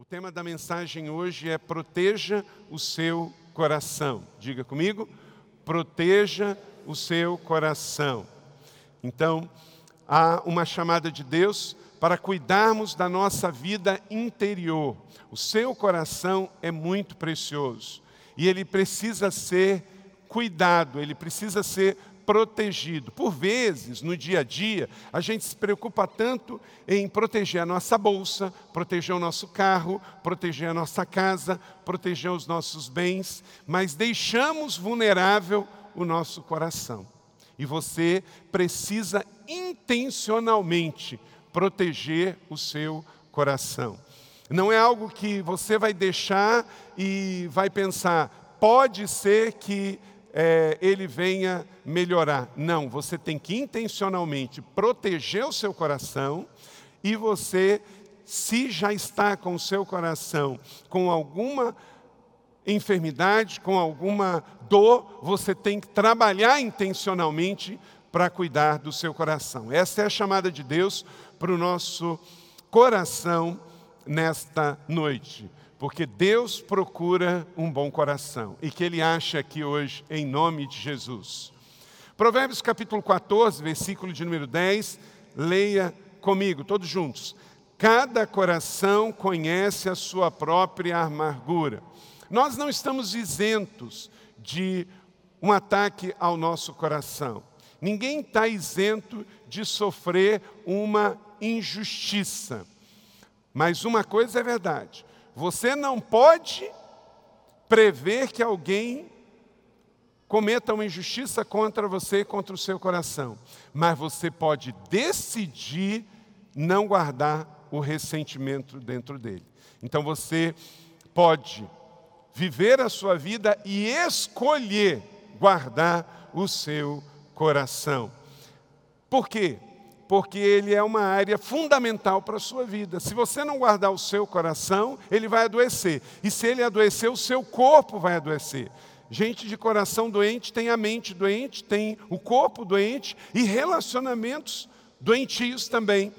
O tema da mensagem hoje é proteja o seu coração. Diga comigo, proteja o seu coração. Então, há uma chamada de Deus para cuidarmos da nossa vida interior. O seu coração é muito precioso e ele precisa ser cuidado, ele precisa ser protegido. Por vezes, no dia a dia, a gente se preocupa tanto em proteger a nossa bolsa, proteger o nosso carro, proteger a nossa casa, proteger os nossos bens, mas deixamos vulnerável o nosso coração. E você precisa intencionalmente proteger o seu coração. Não é algo que você vai deixar e vai pensar, pode ser que é, ele venha melhorar. Não, você tem que intencionalmente proteger o seu coração e você, se já está com o seu coração com alguma enfermidade, com alguma dor, você tem que trabalhar intencionalmente para cuidar do seu coração. Essa é a chamada de Deus para o nosso coração nesta noite porque Deus procura um bom coração e que Ele acha aqui hoje, em nome de Jesus. Provérbios capítulo 14, versículo de número 10, leia comigo, todos juntos. Cada coração conhece a sua própria amargura. Nós não estamos isentos de um ataque ao nosso coração. Ninguém está isento de sofrer uma injustiça. Mas uma coisa é verdade: você não pode prever que alguém cometa uma injustiça contra você, contra o seu coração, mas você pode decidir não guardar o ressentimento dentro dele. Então você pode viver a sua vida e escolher guardar o seu coração. Por quê? Porque ele é uma área fundamental para a sua vida. Se você não guardar o seu coração, ele vai adoecer. E se ele adoecer, o seu corpo vai adoecer. Gente de coração doente tem a mente doente, tem o corpo doente e relacionamentos doentios também.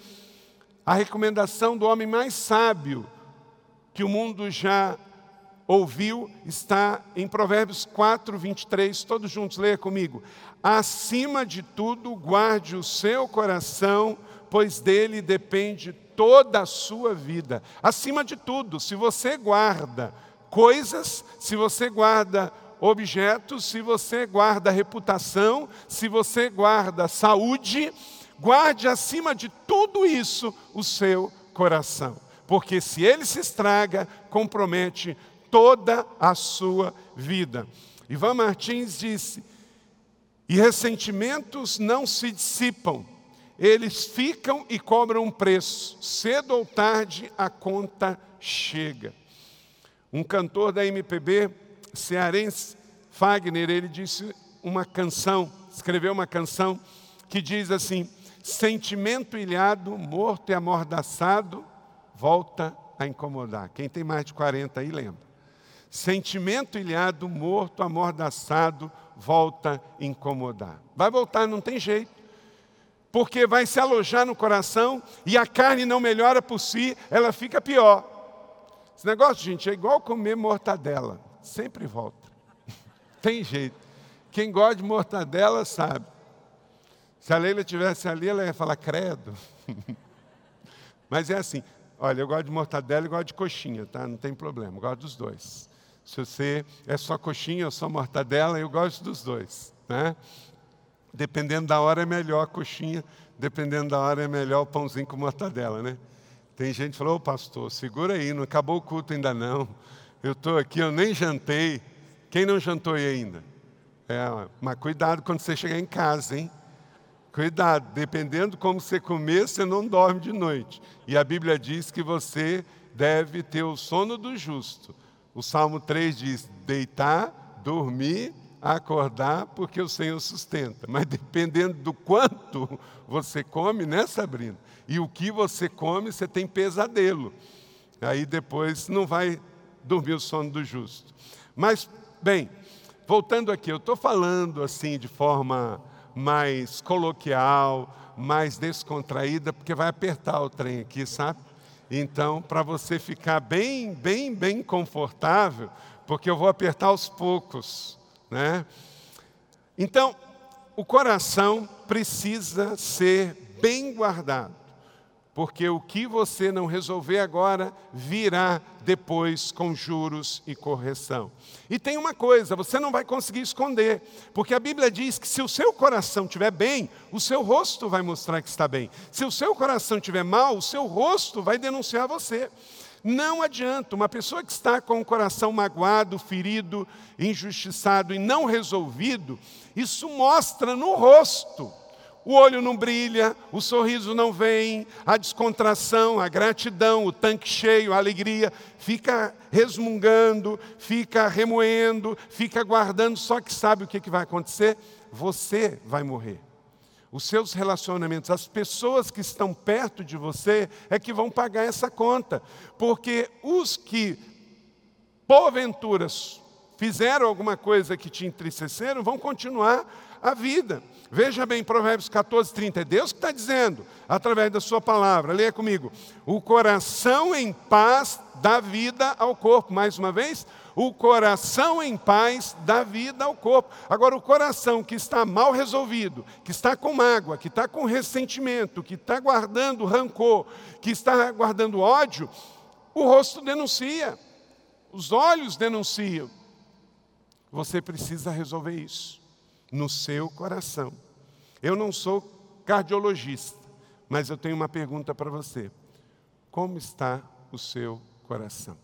A recomendação do homem mais sábio que o mundo já ouviu está em Provérbios 4, 23. Todos juntos, leia comigo. Acima de tudo, guarde o seu coração, pois dele depende toda a sua vida. Acima de tudo, se você guarda coisas, se você guarda objetos, se você guarda reputação, se você guarda saúde, guarde acima de tudo isso o seu coração. Porque se ele se estraga, compromete toda a sua vida. Ivan Martins disse: e ressentimentos não se dissipam, eles ficam e cobram um preço. Cedo ou tarde a conta chega. Um cantor da MPB cearense, Fagner, ele disse uma canção, escreveu uma canção que diz assim: Sentimento ilhado, morto e amordaçado, volta a incomodar. Quem tem mais de 40 aí lembra. Sentimento ilhado, morto, amordaçado, volta a incomodar. Vai voltar, não tem jeito. Porque vai se alojar no coração e a carne não melhora por si, ela fica pior. Esse negócio, gente, é igual comer mortadela. Sempre volta. tem jeito. Quem gosta de mortadela sabe. Se a Leila tivesse ali, ela ia falar credo. Mas é assim, olha, eu gosto de mortadela e gosto de coxinha, tá? Não tem problema, eu gosto dos dois. Se você é só coxinha ou só mortadela, eu gosto dos dois. Né? Dependendo da hora é melhor a coxinha, dependendo da hora é melhor o pãozinho com mortadela, né? Tem gente que falou, ô pastor, segura aí, não acabou o culto ainda não. Eu estou aqui, eu nem jantei. Quem não jantou aí ainda? É, mas cuidado quando você chegar em casa, hein? Cuidado, dependendo como você comer, você não dorme de noite. E a Bíblia diz que você deve ter o sono do justo. O Salmo 3 diz: deitar, dormir, acordar, porque o Senhor sustenta. Mas dependendo do quanto você come, né, Sabrina? E o que você come, você tem pesadelo. Aí depois não vai dormir o sono do justo. Mas, bem, voltando aqui, eu estou falando assim de forma mais coloquial, mais descontraída, porque vai apertar o trem aqui, sabe? Então, para você ficar bem, bem, bem confortável, porque eu vou apertar aos poucos, né? Então, o coração precisa ser bem guardado porque o que você não resolver agora virá depois com juros e correção. E tem uma coisa, você não vai conseguir esconder, porque a Bíblia diz que se o seu coração estiver bem, o seu rosto vai mostrar que está bem. Se o seu coração estiver mal, o seu rosto vai denunciar você. Não adianta, uma pessoa que está com o coração magoado, ferido, injustiçado e não resolvido, isso mostra no rosto o olho não brilha, o sorriso não vem, a descontração, a gratidão, o tanque cheio, a alegria, fica resmungando, fica remoendo, fica guardando, só que sabe o que vai acontecer? Você vai morrer. Os seus relacionamentos, as pessoas que estão perto de você é que vão pagar essa conta, porque os que, porventura, fizeram alguma coisa que te entristeceram, vão continuar a vida. Veja bem, Provérbios 14, 30. É Deus que está dizendo, através da sua palavra. Leia comigo. O coração em paz dá vida ao corpo. Mais uma vez. O coração em paz dá vida ao corpo. Agora, o coração que está mal resolvido, que está com mágoa, que está com ressentimento, que está guardando rancor, que está guardando ódio, o rosto denuncia, os olhos denunciam. Você precisa resolver isso no seu coração. Eu não sou cardiologista, mas eu tenho uma pergunta para você. Como está o seu coração?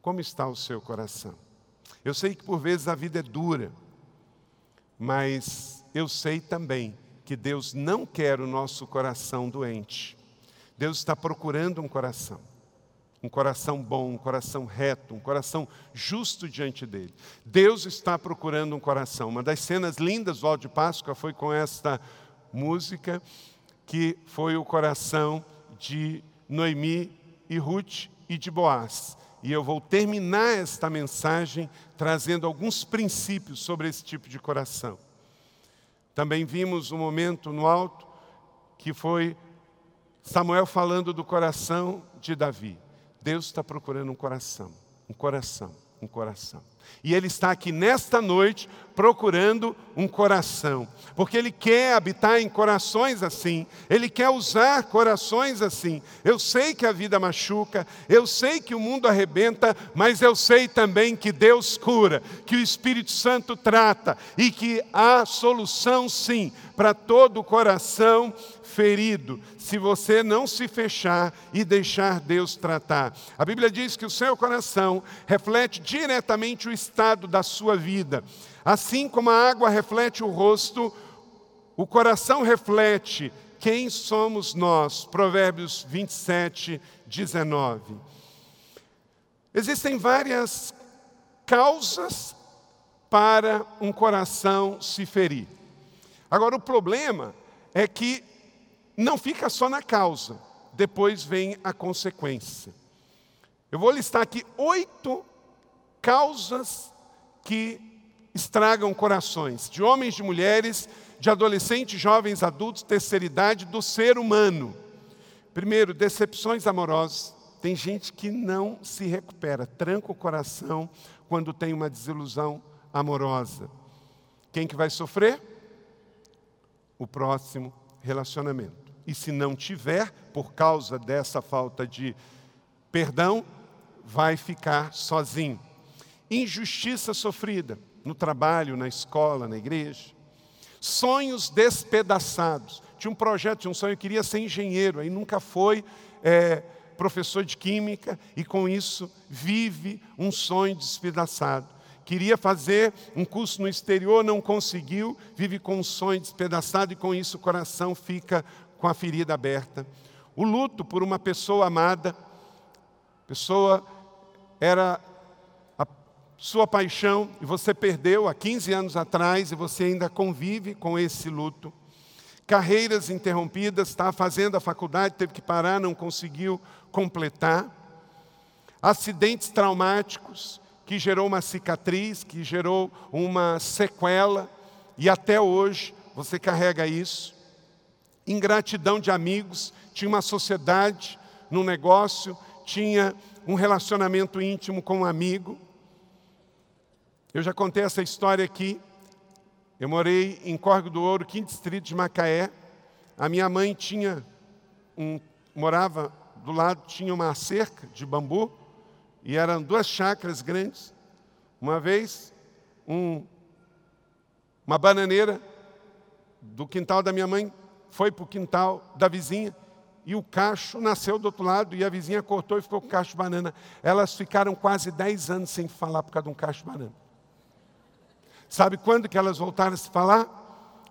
Como está o seu coração? Eu sei que por vezes a vida é dura, mas eu sei também que Deus não quer o nosso coração doente. Deus está procurando um coração um coração bom, um coração reto, um coração justo diante dele. Deus está procurando um coração. Uma das cenas lindas do Alto de Páscoa foi com esta música, que foi o coração de Noemi e Ruth e de Boaz. E eu vou terminar esta mensagem trazendo alguns princípios sobre esse tipo de coração. Também vimos um momento no alto que foi Samuel falando do coração de Davi. Deus está procurando um coração, um coração, um coração. E Ele está aqui nesta noite procurando um coração, porque Ele quer habitar em corações assim, Ele quer usar corações assim. Eu sei que a vida machuca, eu sei que o mundo arrebenta, mas eu sei também que Deus cura, que o Espírito Santo trata e que há solução sim para todo o coração ferido, se você não se fechar e deixar Deus tratar. A Bíblia diz que o seu coração reflete diretamente o estado da sua vida. Assim como a água reflete o rosto, o coração reflete quem somos nós. Provérbios 27, 19. Existem várias causas para um coração se ferir. Agora, o problema é que não fica só na causa, depois vem a consequência. Eu vou listar aqui oito causas que estragam corações, de homens, de mulheres, de adolescentes, jovens, adultos, terceira idade, do ser humano. Primeiro, decepções amorosas. Tem gente que não se recupera, tranca o coração quando tem uma desilusão amorosa. Quem que vai sofrer? O próximo relacionamento. E se não tiver, por causa dessa falta de perdão, vai ficar sozinho. Injustiça sofrida no trabalho, na escola, na igreja. Sonhos despedaçados. Tinha um projeto, tinha um sonho, eu queria ser engenheiro, aí nunca foi é, professor de química e com isso vive um sonho despedaçado. Queria fazer um curso no exterior, não conseguiu, vive com um sonho despedaçado e com isso o coração fica com a ferida aberta. O luto por uma pessoa amada, pessoa era a sua paixão e você perdeu há 15 anos atrás e você ainda convive com esse luto. Carreiras interrompidas, está fazendo a faculdade, teve que parar, não conseguiu completar. Acidentes traumáticos, que gerou uma cicatriz, que gerou uma sequela, e até hoje você carrega isso ingratidão de amigos, tinha uma sociedade num negócio, tinha um relacionamento íntimo com um amigo. Eu já contei essa história aqui. Eu morei em Córrego do Ouro, quinto distrito de Macaé. A minha mãe tinha um, morava do lado, tinha uma cerca de bambu e eram duas chácaras grandes. Uma vez, um, uma bananeira do quintal da minha mãe foi para o quintal da vizinha e o cacho nasceu do outro lado e a vizinha cortou e ficou com cacho de banana. Elas ficaram quase 10 anos sem falar por causa de um cacho de banana. Sabe quando que elas voltaram a se falar?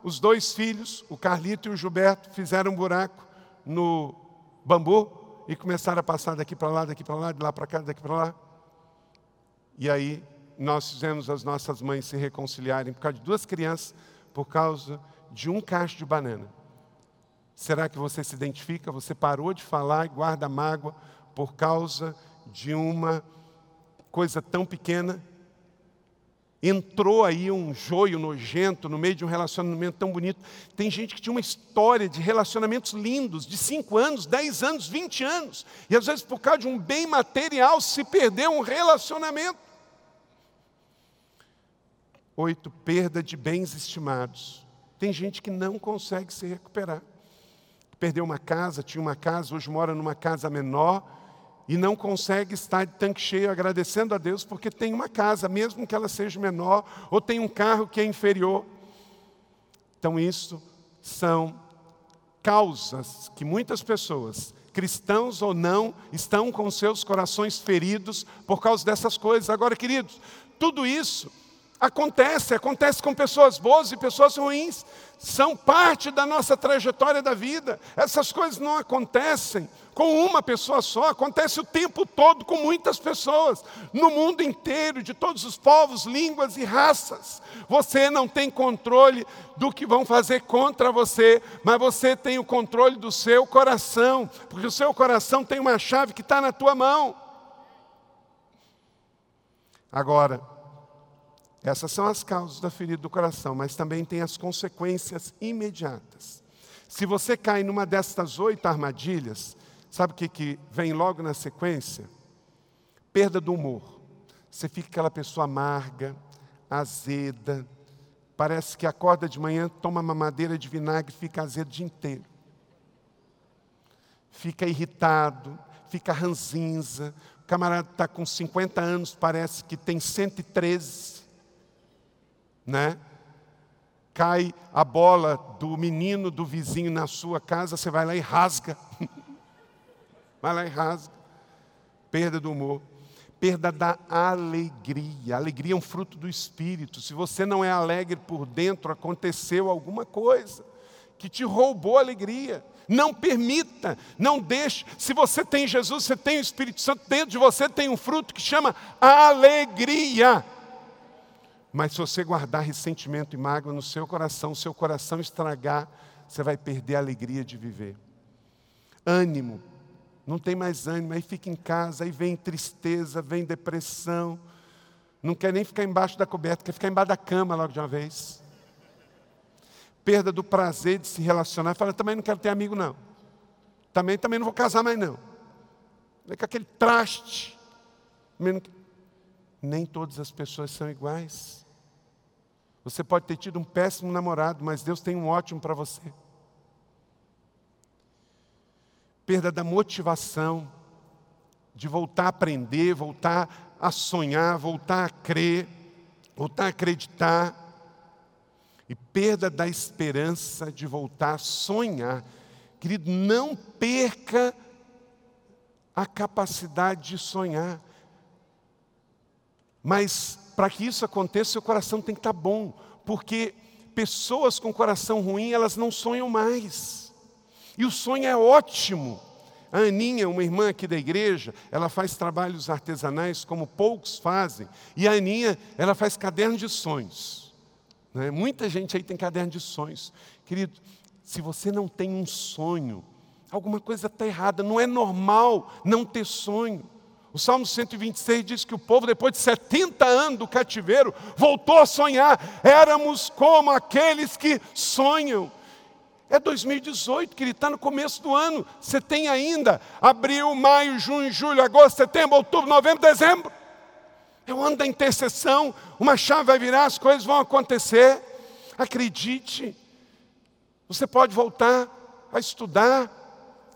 Os dois filhos, o Carlito e o Gilberto, fizeram um buraco no bambu e começaram a passar daqui para lá, daqui para lá, de lá para cá, daqui para lá. E aí nós fizemos as nossas mães se reconciliarem por causa de duas crianças, por causa de um cacho de banana. Será que você se identifica? Você parou de falar e guarda mágoa por causa de uma coisa tão pequena? Entrou aí um joio nojento no meio de um relacionamento tão bonito. Tem gente que tinha uma história de relacionamentos lindos, de 5 anos, 10 anos, 20 anos. E às vezes, por causa de um bem material, se perdeu um relacionamento. Oito, perda de bens estimados. Tem gente que não consegue se recuperar. Perdeu uma casa, tinha uma casa, hoje mora numa casa menor e não consegue estar de tanque cheio agradecendo a Deus porque tem uma casa, mesmo que ela seja menor, ou tem um carro que é inferior. Então, isso são causas que muitas pessoas, cristãos ou não, estão com seus corações feridos por causa dessas coisas. Agora, queridos, tudo isso Acontece, acontece com pessoas boas e pessoas ruins. São parte da nossa trajetória da vida. Essas coisas não acontecem com uma pessoa só, acontece o tempo todo com muitas pessoas, no mundo inteiro, de todos os povos, línguas e raças. Você não tem controle do que vão fazer contra você, mas você tem o controle do seu coração, porque o seu coração tem uma chave que está na tua mão. Agora, essas são as causas da ferida do coração, mas também tem as consequências imediatas. Se você cai numa destas oito armadilhas, sabe o que, que vem logo na sequência? Perda do humor. Você fica aquela pessoa amarga, azeda, parece que acorda de manhã, toma uma madeira de vinagre e fica azedo o dia inteiro. Fica irritado, fica ranzinza. O camarada está com 50 anos, parece que tem 113 né? Cai a bola do menino do vizinho na sua casa, você vai lá e rasga. vai lá e rasga. Perda do humor. Perda da alegria. Alegria é um fruto do espírito. Se você não é alegre por dentro, aconteceu alguma coisa que te roubou a alegria. Não permita, não deixe. Se você tem Jesus, você tem o Espírito Santo dentro de você, tem um fruto que chama alegria. Mas se você guardar ressentimento e mágoa no seu coração, seu coração estragar, você vai perder a alegria de viver. Ânimo, não tem mais ânimo, aí fica em casa, aí vem tristeza, vem depressão, não quer nem ficar embaixo da coberta, quer ficar embaixo da cama logo de uma vez. Perda do prazer de se relacionar, fala, também não quero ter amigo não. Também, também não vou casar mais não. Vem com aquele traste. Nem todas as pessoas são iguais. Você pode ter tido um péssimo namorado, mas Deus tem um ótimo para você. Perda da motivação de voltar a aprender, voltar a sonhar, voltar a crer, voltar a acreditar. E perda da esperança de voltar a sonhar. Querido, não perca a capacidade de sonhar. Mas para que isso aconteça, seu coração tem que estar tá bom, porque pessoas com coração ruim, elas não sonham mais. E o sonho é ótimo. A Aninha, uma irmã aqui da igreja, ela faz trabalhos artesanais como poucos fazem. E a Aninha, ela faz caderno de sonhos. Né? Muita gente aí tem caderno de sonhos. Querido, se você não tem um sonho, alguma coisa está errada. Não é normal não ter sonho. O Salmo 126 diz que o povo, depois de 70 anos do cativeiro, voltou a sonhar. Éramos como aqueles que sonham. É 2018, que ele está no começo do ano. Você tem ainda abril, maio, junho, julho, agosto, setembro, outubro, novembro, dezembro. É o ano da intercessão. Uma chave vai virar, as coisas vão acontecer. Acredite. Você pode voltar a estudar.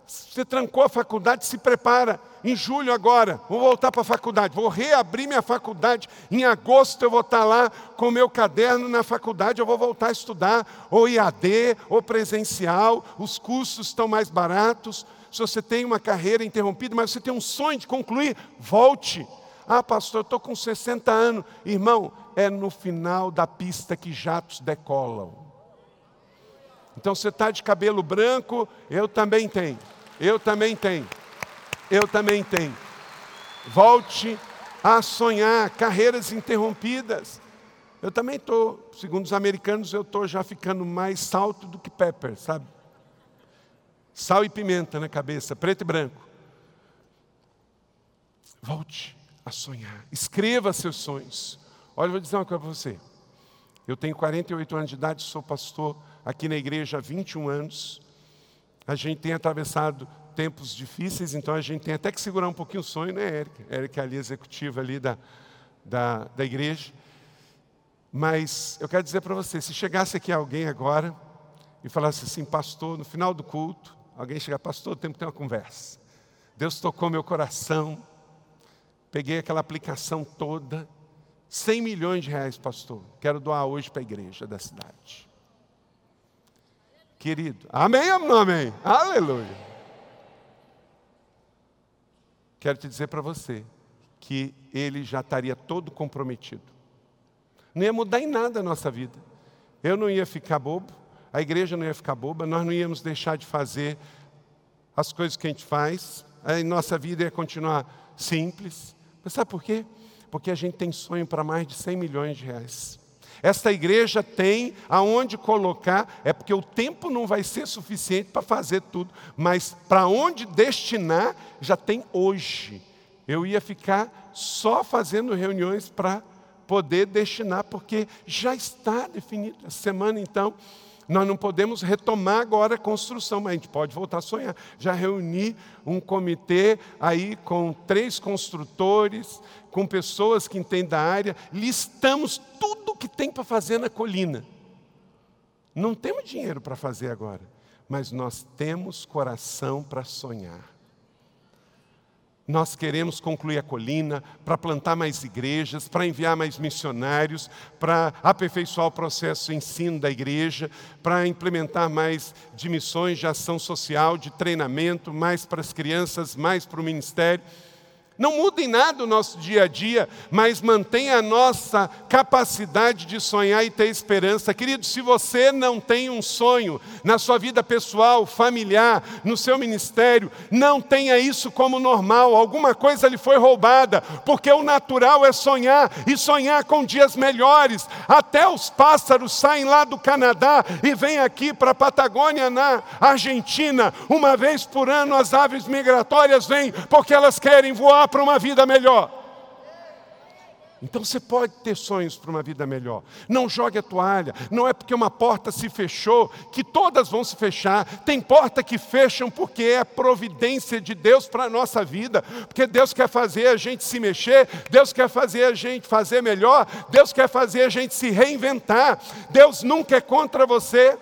Você trancou a faculdade, se prepara. Em julho agora, vou voltar para a faculdade. Vou reabrir minha faculdade. Em agosto eu vou estar lá com o meu caderno na faculdade. Eu vou voltar a estudar, ou IAD, ou presencial. Os cursos estão mais baratos. Se você tem uma carreira interrompida, mas você tem um sonho de concluir, volte. Ah, pastor, eu estou com 60 anos. Irmão, é no final da pista que jatos decolam. Então você está de cabelo branco, eu também tenho. Eu também tenho. Eu também tenho. Volte a sonhar carreiras interrompidas. Eu também estou, segundo os americanos, eu estou já ficando mais salto do que pepper, sabe? Sal e pimenta na cabeça, preto e branco. Volte a sonhar. Escreva seus sonhos. Olha, eu vou dizer uma coisa para você. Eu tenho 48 anos de idade, sou pastor aqui na igreja há 21 anos. A gente tem atravessado tempos difíceis, então a gente tem até que segurar um pouquinho o sonho, né, Érica? Érica é ali, executiva ali da, da, da igreja. Mas eu quero dizer para você, se chegasse aqui alguém agora e falasse assim, pastor, no final do culto, alguém chegar, pastor, temos que ter uma conversa. Deus tocou meu coração, peguei aquela aplicação toda, 100 milhões de reais, pastor, quero doar hoje para a igreja da cidade. Querido, amém amém? Aleluia. Quero te dizer para você que ele já estaria todo comprometido. Não ia mudar em nada a nossa vida. Eu não ia ficar bobo, a igreja não ia ficar boba, nós não íamos deixar de fazer as coisas que a gente faz, a nossa vida ia continuar simples. Mas sabe por quê? Porque a gente tem sonho para mais de 100 milhões de reais. Esta igreja tem aonde colocar, é porque o tempo não vai ser suficiente para fazer tudo, mas para onde destinar, já tem hoje. Eu ia ficar só fazendo reuniões para poder destinar, porque já está definido. Essa semana, então, nós não podemos retomar agora a construção, mas a gente pode voltar a sonhar. Já reuni um comitê aí com três construtores, com pessoas que entendem da área, listamos tudo o que tem para fazer na colina. Não temos dinheiro para fazer agora, mas nós temos coração para sonhar. Nós queremos concluir a colina para plantar mais igrejas, para enviar mais missionários, para aperfeiçoar o processo de ensino da igreja, para implementar mais de missões de ação social, de treinamento, mais para as crianças, mais para o ministério. Não muda em nada o nosso dia a dia, mas mantenha a nossa capacidade de sonhar e ter esperança. Querido, se você não tem um sonho na sua vida pessoal, familiar, no seu ministério, não tenha isso como normal. Alguma coisa lhe foi roubada, porque o natural é sonhar e sonhar com dias melhores. Até os pássaros saem lá do Canadá e vêm aqui para a Patagônia, na Argentina. Uma vez por ano as aves migratórias vêm porque elas querem voar para uma vida melhor. Então você pode ter sonhos para uma vida melhor. Não jogue a toalha. Não é porque uma porta se fechou que todas vão se fechar. Tem porta que fecham porque é a providência de Deus para a nossa vida. Porque Deus quer fazer a gente se mexer, Deus quer fazer a gente fazer melhor, Deus quer fazer a gente se reinventar. Deus nunca é contra você.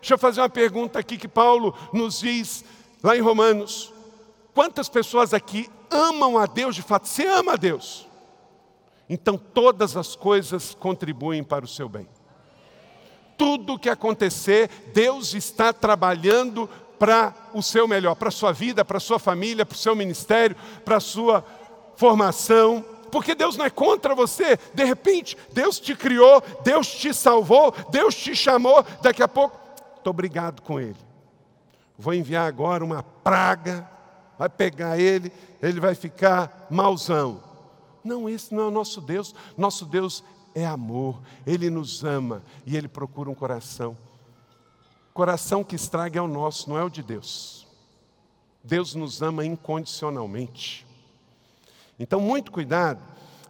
Deixa eu fazer uma pergunta aqui que Paulo nos diz lá em Romanos. Quantas pessoas aqui amam a Deus de fato? Você ama a Deus. Então todas as coisas contribuem para o seu bem. Tudo que acontecer, Deus está trabalhando para o seu melhor, para a sua vida, para a sua família, para o seu ministério, para a sua formação. Porque Deus não é contra você. De repente, Deus te criou, Deus te salvou, Deus te chamou. Daqui a pouco, estou obrigado com Ele. Vou enviar agora uma praga vai pegar ele, ele vai ficar mauzão. Não, esse não é o nosso Deus. Nosso Deus é amor, ele nos ama e ele procura um coração. Coração que estraga é o nosso, não é o de Deus. Deus nos ama incondicionalmente. Então, muito cuidado,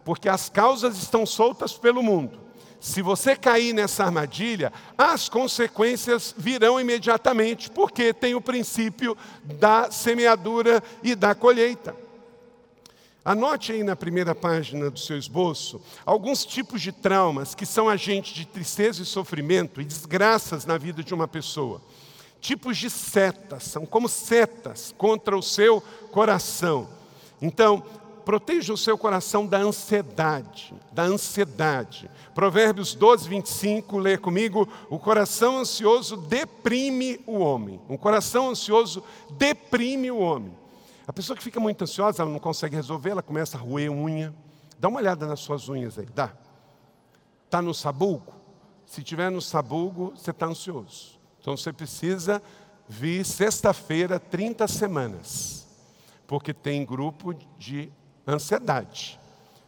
porque as causas estão soltas pelo mundo. Se você cair nessa armadilha, as consequências virão imediatamente, porque tem o princípio da semeadura e da colheita. Anote aí na primeira página do seu esboço alguns tipos de traumas que são agentes de tristeza e sofrimento e desgraças na vida de uma pessoa. Tipos de setas, são como setas contra o seu coração. Então, proteja o seu coração da ansiedade, da ansiedade. Provérbios 12, 25, lê comigo: o coração ansioso deprime o homem. Um coração ansioso deprime o homem. A pessoa que fica muito ansiosa, ela não consegue resolver, ela começa a roer unha. Dá uma olhada nas suas unhas aí, dá. Está no sabugo? Se tiver no sabugo, você está ansioso. Então você precisa vir sexta-feira, 30 semanas. Porque tem grupo de ansiedade.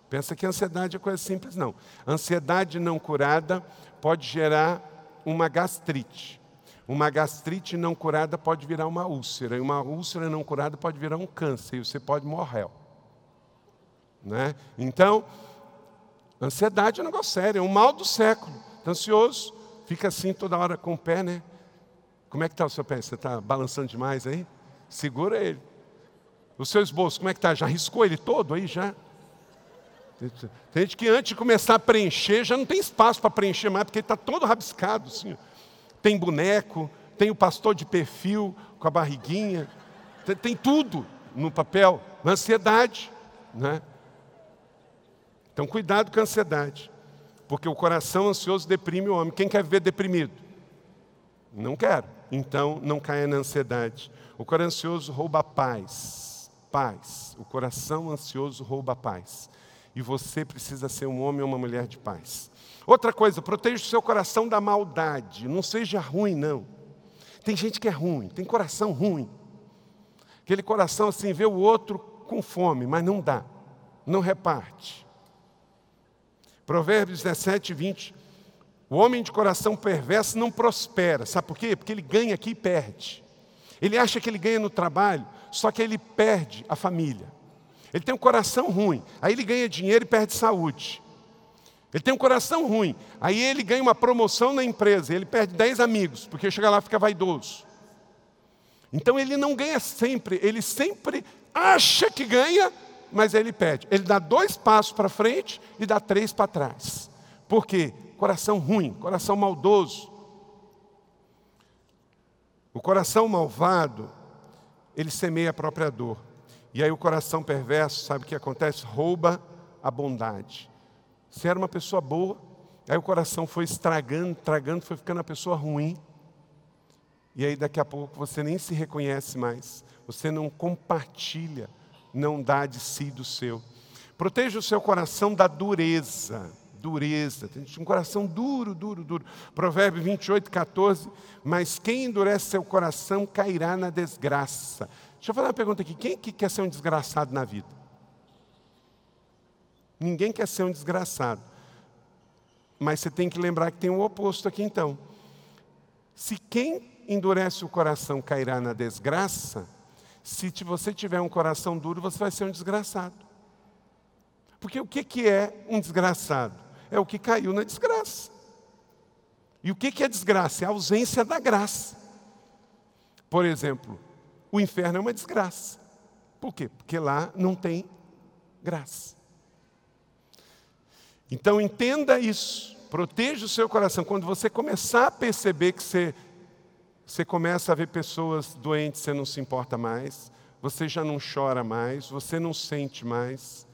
Pensa que ansiedade é coisa simples, não. Ansiedade não curada pode gerar uma gastrite. Uma gastrite não curada pode virar uma úlcera, e uma úlcera não curada pode virar um câncer, e você pode morrer. Né? Então, ansiedade é um negócio sério, é um mal do século. Está ansioso, fica assim toda hora com o pé, né? Como é que está o seu pé? Você está balançando demais aí? Segura ele. O seu esboço, como é que está? Já riscou ele todo aí já? Tem gente que antes de começar a preencher, já não tem espaço para preencher mais, porque ele está todo rabiscado assim tem boneco, tem o pastor de perfil com a barriguinha, tem, tem tudo no papel, ansiedade. Né? Então, cuidado com a ansiedade, porque o coração ansioso deprime o homem. Quem quer viver deprimido? Não quero. Então, não caia na ansiedade. O coração ansioso rouba a paz. Paz. O coração ansioso rouba a paz. E você precisa ser um homem ou uma mulher de paz. Outra coisa, proteja o seu coração da maldade. Não seja ruim, não. Tem gente que é ruim, tem coração ruim. Aquele coração assim, vê o outro com fome, mas não dá, não reparte. Provérbios 17, 20. O homem de coração perverso não prospera. Sabe por quê? Porque ele ganha aqui e perde. Ele acha que ele ganha no trabalho, só que ele perde a família. Ele tem um coração ruim, aí ele ganha dinheiro e perde saúde. Ele tem um coração ruim. Aí ele ganha uma promoção na empresa, ele perde 10 amigos, porque chega lá e fica vaidoso. Então ele não ganha sempre, ele sempre acha que ganha, mas ele perde. Ele dá dois passos para frente e dá três para trás. Por quê? Coração ruim, coração maldoso. O coração malvado, ele semeia a própria dor. E aí o coração perverso, sabe o que acontece? Rouba a bondade. Você era uma pessoa boa, aí o coração foi estragando, estragando, foi ficando uma pessoa ruim. E aí daqui a pouco você nem se reconhece mais, você não compartilha, não dá de si do seu. Proteja o seu coração da dureza, dureza. Tem um coração duro, duro, duro. Provérbio 28, 14. Mas quem endurece seu coração cairá na desgraça. Deixa eu fazer uma pergunta aqui: quem que quer ser um desgraçado na vida? Ninguém quer ser um desgraçado. Mas você tem que lembrar que tem o oposto aqui então. Se quem endurece o coração cairá na desgraça, se você tiver um coração duro, você vai ser um desgraçado. Porque o que é um desgraçado? É o que caiu na desgraça. E o que é desgraça? É a ausência da graça. Por exemplo, o inferno é uma desgraça. Por quê? Porque lá não tem graça. Então entenda isso, proteja o seu coração. Quando você começar a perceber que você, você começa a ver pessoas doentes, você não se importa mais, você já não chora mais, você não sente mais.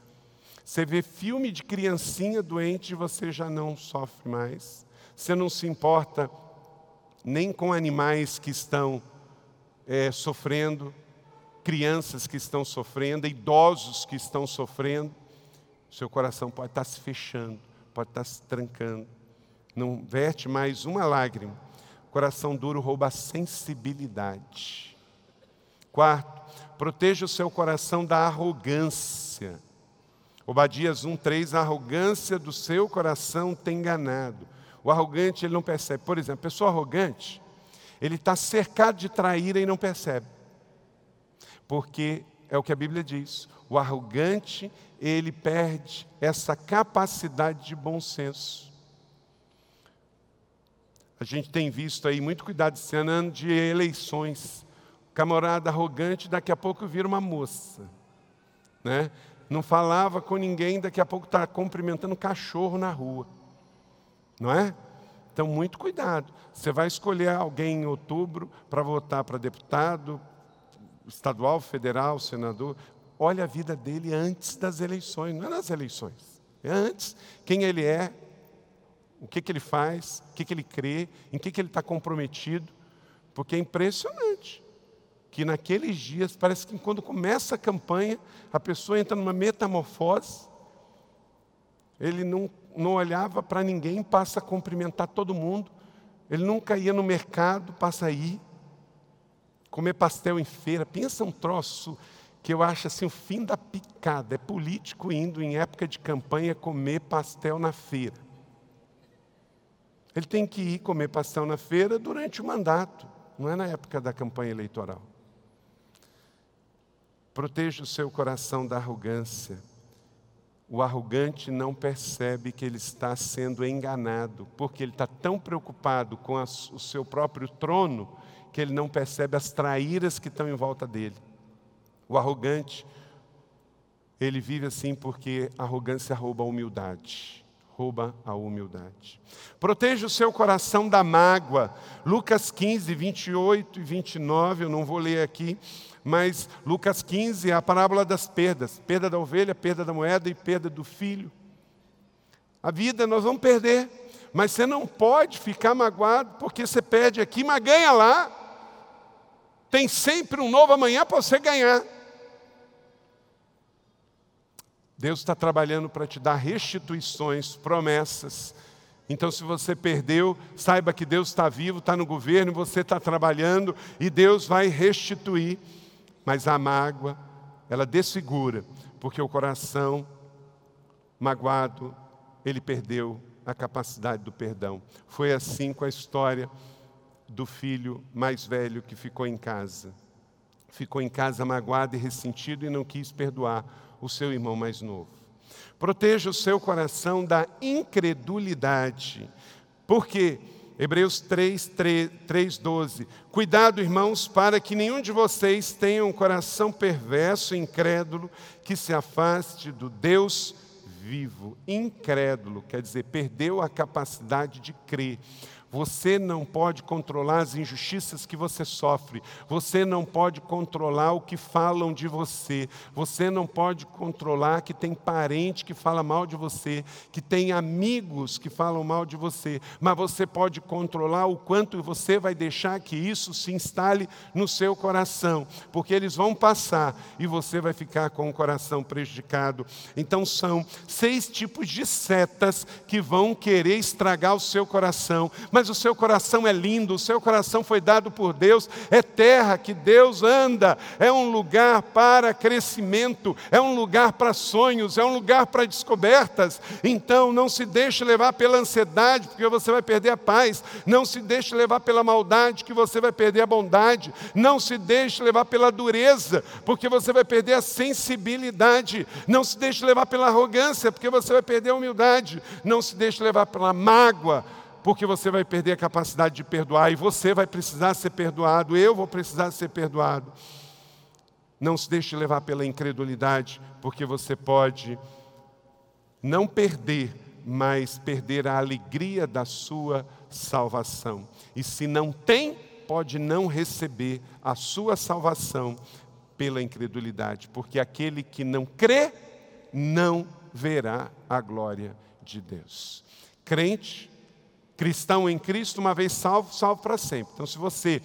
Você vê filme de criancinha doente, você já não sofre mais. Você não se importa nem com animais que estão é, sofrendo, crianças que estão sofrendo, idosos que estão sofrendo. Seu coração pode estar se fechando, pode estar se trancando. Não verte mais uma lágrima. Coração duro rouba a sensibilidade. Quarto, proteja o seu coração da arrogância. Obadias 1,3: A arrogância do seu coração tem enganado. O arrogante, ele não percebe. Por exemplo, a pessoa arrogante, ele está cercado de traíra e não percebe. Porque é o que a Bíblia diz: o arrogante, ele perde essa capacidade de bom senso. A gente tem visto aí muito cuidado esse ano, de eleições. Camarada arrogante, daqui a pouco vira uma moça. Né? Não falava com ninguém, daqui a pouco está cumprimentando cachorro na rua. Não é? Então, muito cuidado. Você vai escolher alguém em outubro para votar para deputado, estadual, federal, senador. Olha a vida dele antes das eleições, não é nas eleições. É antes. Quem ele é, o que, que ele faz, o que, que ele crê, em que, que ele está comprometido. Porque é impressionante que naqueles dias, parece que quando começa a campanha, a pessoa entra numa metamorfose, ele não, não olhava para ninguém, passa a cumprimentar todo mundo, ele nunca ia no mercado, passa a ir, comer pastel em feira, pensa um troço que eu acho assim o fim da picada, é político indo em época de campanha comer pastel na feira. Ele tem que ir comer pastel na feira durante o mandato, não é na época da campanha eleitoral. Proteja o seu coração da arrogância. O arrogante não percebe que ele está sendo enganado, porque ele está tão preocupado com a, o seu próprio trono que ele não percebe as traíras que estão em volta dele. O arrogante, ele vive assim porque a arrogância rouba a humildade. Rouba a humildade. Proteja o seu coração da mágoa. Lucas 15, 28 e 29, eu não vou ler aqui, mas Lucas 15 é a parábola das perdas: perda da ovelha, perda da moeda e perda do filho. A vida nós vamos perder, mas você não pode ficar magoado porque você perde aqui, mas ganha lá. Tem sempre um novo amanhã para você ganhar. Deus está trabalhando para te dar restituições, promessas. Então, se você perdeu, saiba que Deus está vivo, está no governo, você está trabalhando e Deus vai restituir. Mas a mágoa, ela desfigura, porque o coração magoado, ele perdeu a capacidade do perdão. Foi assim com a história do filho mais velho que ficou em casa. Ficou em casa magoado e ressentido e não quis perdoar o seu irmão mais novo. Proteja o seu coração da incredulidade. Porque Hebreus 3, 3, 3, 12. Cuidado, irmãos, para que nenhum de vocês tenha um coração perverso e incrédulo que se afaste do Deus vivo. Incrédulo quer dizer, perdeu a capacidade de crer. Você não pode controlar as injustiças que você sofre. Você não pode controlar o que falam de você. Você não pode controlar que tem parente que fala mal de você, que tem amigos que falam mal de você. Mas você pode controlar o quanto você vai deixar que isso se instale no seu coração, porque eles vão passar e você vai ficar com o coração prejudicado. Então são seis tipos de setas que vão querer estragar o seu coração. Mas mas o seu coração é lindo, o seu coração foi dado por Deus, é terra que Deus anda, é um lugar para crescimento, é um lugar para sonhos, é um lugar para descobertas. Então não se deixe levar pela ansiedade, porque você vai perder a paz, não se deixe levar pela maldade, que você vai perder a bondade, não se deixe levar pela dureza, porque você vai perder a sensibilidade, não se deixe levar pela arrogância, porque você vai perder a humildade, não se deixe levar pela mágoa, porque você vai perder a capacidade de perdoar e você vai precisar ser perdoado, eu vou precisar ser perdoado. Não se deixe levar pela incredulidade, porque você pode não perder, mas perder a alegria da sua salvação. E se não tem, pode não receber a sua salvação pela incredulidade, porque aquele que não crê não verá a glória de Deus. Crente cristão em Cristo, uma vez salvo, salvo para sempre. Então, se você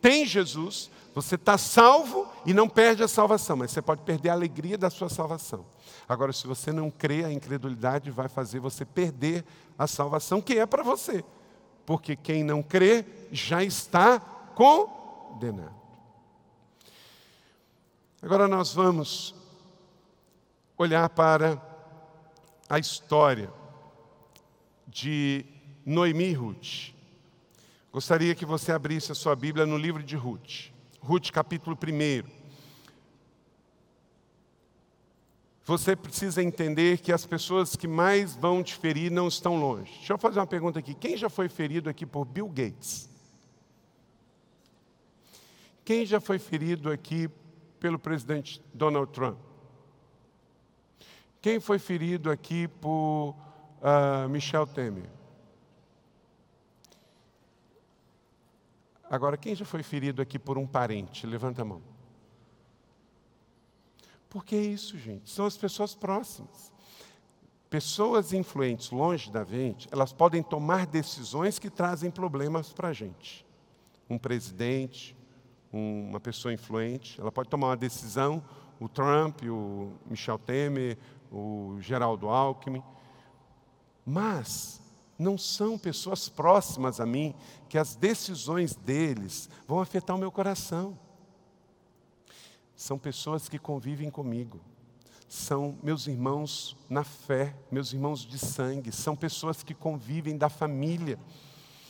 tem Jesus, você está salvo e não perde a salvação, mas você pode perder a alegria da sua salvação. Agora, se você não crê, a incredulidade vai fazer você perder a salvação que é para você. Porque quem não crê já está condenado. Agora nós vamos olhar para a história de Noemi e Ruth. Gostaria que você abrisse a sua Bíblia no livro de Ruth. Ruth, capítulo 1. você precisa entender que as pessoas que mais vão te ferir não estão longe. Deixa eu fazer uma pergunta aqui. Quem já foi ferido aqui por Bill Gates? Quem já foi ferido aqui pelo presidente Donald Trump? Quem foi ferido aqui por uh, Michel Temer? Agora, quem já foi ferido aqui por um parente? Levanta a mão. Por que isso, gente? São as pessoas próximas. Pessoas influentes longe da gente, elas podem tomar decisões que trazem problemas para a gente. Um presidente, uma pessoa influente, ela pode tomar uma decisão, o Trump, o Michel Temer, o Geraldo Alckmin, mas não são pessoas próximas a mim que as decisões deles vão afetar o meu coração. São pessoas que convivem comigo, são meus irmãos na fé, meus irmãos de sangue, são pessoas que convivem da família.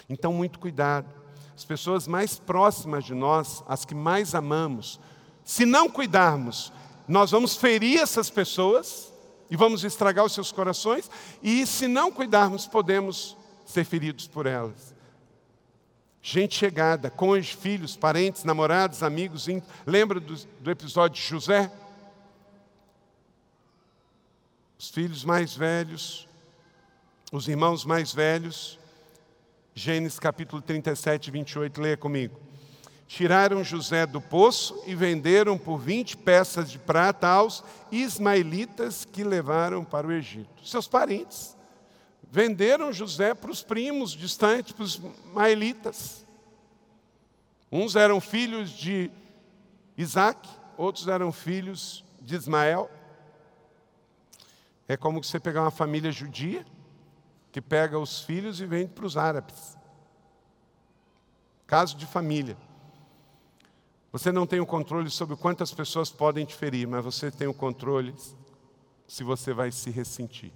Então, muito cuidado. As pessoas mais próximas de nós, as que mais amamos, se não cuidarmos, nós vamos ferir essas pessoas e vamos estragar os seus corações, e se não cuidarmos, podemos ser feridos por elas. Gente chegada, cônjuges, filhos, parentes, namorados, amigos. Lembra do, do episódio de José? Os filhos mais velhos, os irmãos mais velhos, Gênesis capítulo 37, 28, leia comigo. Tiraram José do poço e venderam por 20 peças de prata aos ismaelitas que levaram para o Egito. Seus parentes. Venderam José para os primos distantes, para os ismaelitas. Uns eram filhos de Isaac, outros eram filhos de Ismael. É como você pegar uma família judia que pega os filhos e vende para os árabes. Caso de família. Você não tem o controle sobre quantas pessoas podem te ferir, mas você tem o controle se você vai se ressentir.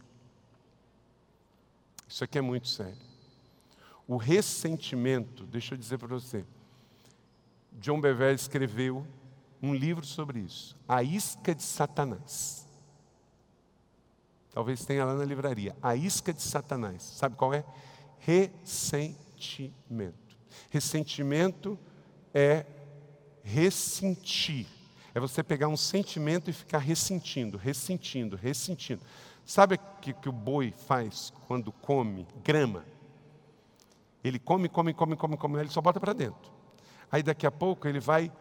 Isso aqui é muito sério. O ressentimento, deixa eu dizer para você, John Bever escreveu um livro sobre isso, A Isca de Satanás. Talvez tenha lá na livraria. A isca de Satanás. Sabe qual é? Ressentimento. Ressentimento é ressentir. É você pegar um sentimento e ficar ressentindo, ressentindo, ressentindo. Sabe o que, que o boi faz quando come grama? Ele come, come, come, come, come, ele só bota para dentro. Aí daqui a pouco ele vai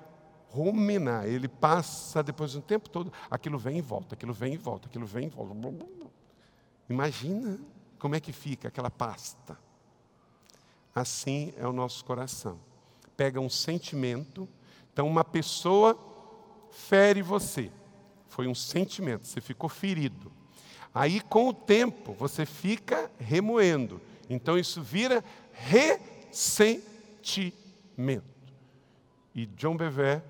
ruminar, ele passa depois de um tempo todo, aquilo vem e volta, aquilo vem e volta, aquilo vem e volta. Imagina como é que fica aquela pasta. Assim é o nosso coração. Pega um sentimento, então uma pessoa fere você. Foi um sentimento, você ficou ferido. Aí com o tempo você fica remoendo. Então isso vira ressentimento. E John Bever,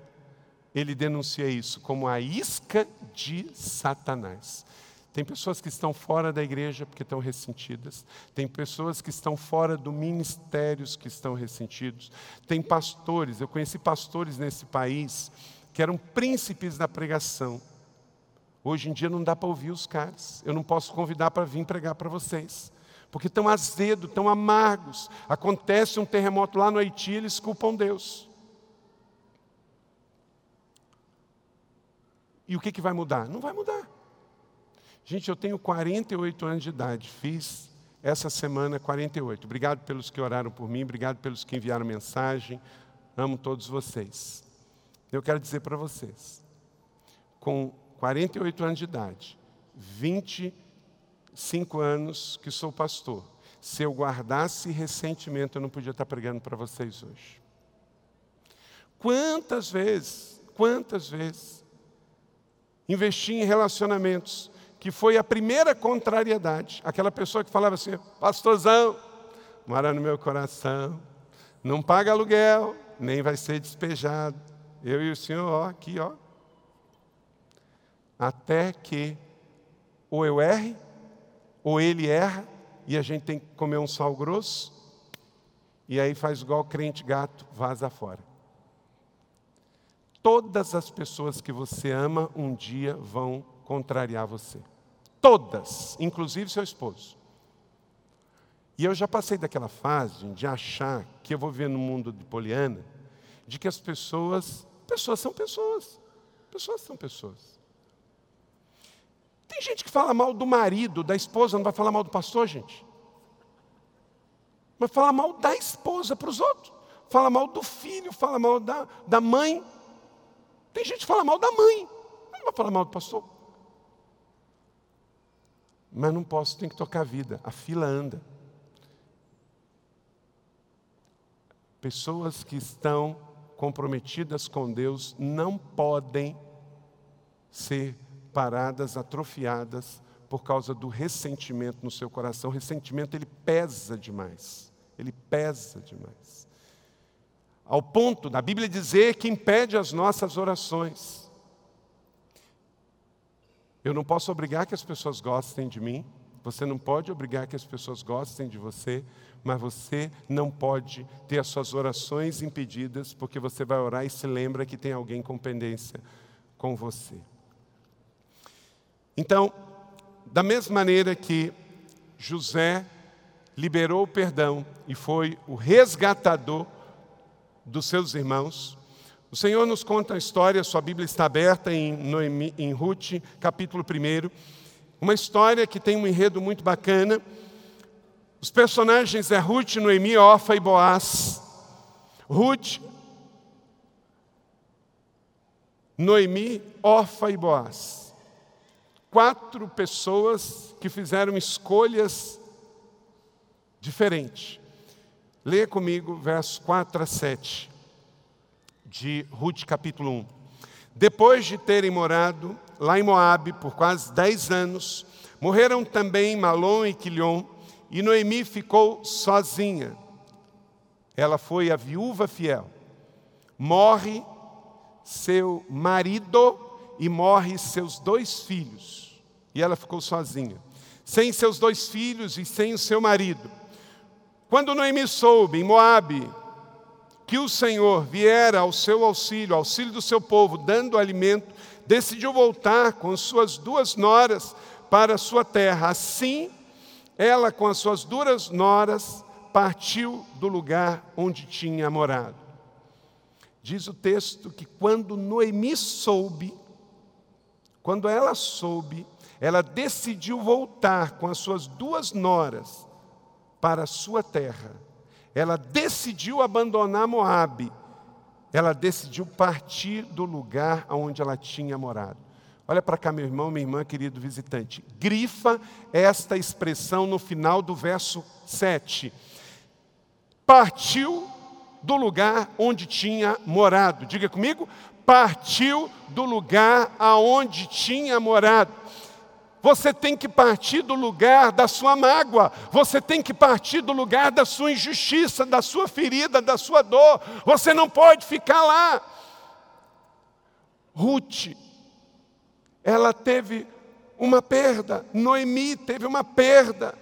ele denuncia isso como a isca de Satanás. Tem pessoas que estão fora da igreja porque estão ressentidas. Tem pessoas que estão fora do ministérios que estão ressentidos. Tem pastores, eu conheci pastores nesse país que eram príncipes da pregação. Hoje em dia não dá para ouvir os caras. Eu não posso convidar para vir pregar para vocês. Porque estão azedos, estão amargos. Acontece um terremoto lá no Haiti, eles culpam Deus. E o que, que vai mudar? Não vai mudar. Gente, eu tenho 48 anos de idade, fiz essa semana 48. Obrigado pelos que oraram por mim, obrigado pelos que enviaram mensagem. Amo todos vocês. Eu quero dizer para vocês, com 48 anos de idade, 25 anos que sou pastor, se eu guardasse ressentimento, eu não podia estar pregando para vocês hoje. Quantas vezes, quantas vezes, investi em relacionamentos que foi a primeira contrariedade. Aquela pessoa que falava assim: Pastorzão, mora no meu coração, não paga aluguel, nem vai ser despejado. Eu e o senhor, ó, aqui, ó. Até que ou eu erre, ou ele erra, e a gente tem que comer um sal grosso, e aí faz igual crente gato, vaza fora. Todas as pessoas que você ama um dia vão contrariar você. Todas, inclusive seu esposo. E eu já passei daquela fase de achar que eu vou viver no mundo de Poliana, de que as pessoas, pessoas são pessoas. Pessoas são pessoas. Tem gente que fala mal do marido, da esposa, não vai falar mal do pastor, gente. Vai falar mal da esposa para os outros. Fala mal do filho, fala mal da, da mãe. Tem gente que fala mal da mãe, não vai falar mal do pastor. Mas não posso, tem que tocar a vida. A fila anda. Pessoas que estão comprometidas com Deus não podem ser paradas, atrofiadas por causa do ressentimento no seu coração. O ressentimento ele pesa demais. Ele pesa demais. Ao ponto da Bíblia dizer que impede as nossas orações. Eu não posso obrigar que as pessoas gostem de mim, você não pode obrigar que as pessoas gostem de você, mas você não pode ter as suas orações impedidas, porque você vai orar e se lembra que tem alguém com pendência com você. Então, da mesma maneira que José liberou o perdão e foi o resgatador dos seus irmãos, o Senhor nos conta a história, sua Bíblia está aberta em, Noemi, em Ruth, capítulo 1. Uma história que tem um enredo muito bacana. Os personagens é Ruth, Noemi, Orfa e Boaz. Ruth, Noemi, Orfa e Boaz. Quatro pessoas que fizeram escolhas diferentes. Leia comigo versos 4 a 7 de Ruth capítulo 1. Depois de terem morado lá em Moabe por quase dez anos, morreram também Malom e Quilion, e Noemi ficou sozinha. Ela foi a viúva fiel. Morre seu marido e morre seus dois filhos. E ela ficou sozinha, sem seus dois filhos e sem o seu marido. Quando Noemi soube em Moabe que o Senhor viera ao seu auxílio, auxílio do seu povo, dando alimento, decidiu voltar com suas duas noras para a sua terra. Assim, ela, com as suas duas noras, partiu do lugar onde tinha morado. Diz o texto que quando Noemi soube, quando ela soube, ela decidiu voltar com as suas duas noras para a sua terra ela decidiu abandonar Moabe. Ela decidiu partir do lugar onde ela tinha morado. Olha para cá, meu irmão, minha irmã, querido visitante. Grifa esta expressão no final do verso 7. Partiu do lugar onde tinha morado. Diga comigo. Partiu do lugar aonde tinha morado. Você tem que partir do lugar da sua mágoa, você tem que partir do lugar da sua injustiça, da sua ferida, da sua dor. Você não pode ficar lá. Ruth, ela teve uma perda, Noemi teve uma perda,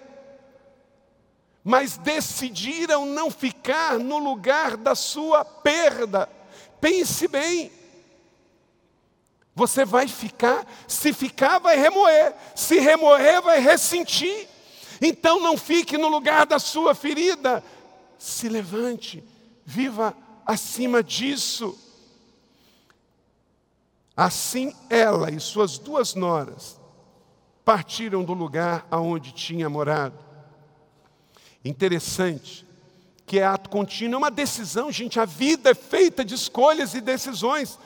mas decidiram não ficar no lugar da sua perda. Pense bem, você vai ficar, se ficar, vai remoer, se remoer, vai ressentir. Então não fique no lugar da sua ferida, se levante, viva acima disso. Assim ela e suas duas noras partiram do lugar aonde tinha morado. Interessante que é ato contínuo, é uma decisão, gente. A vida é feita de escolhas e decisões.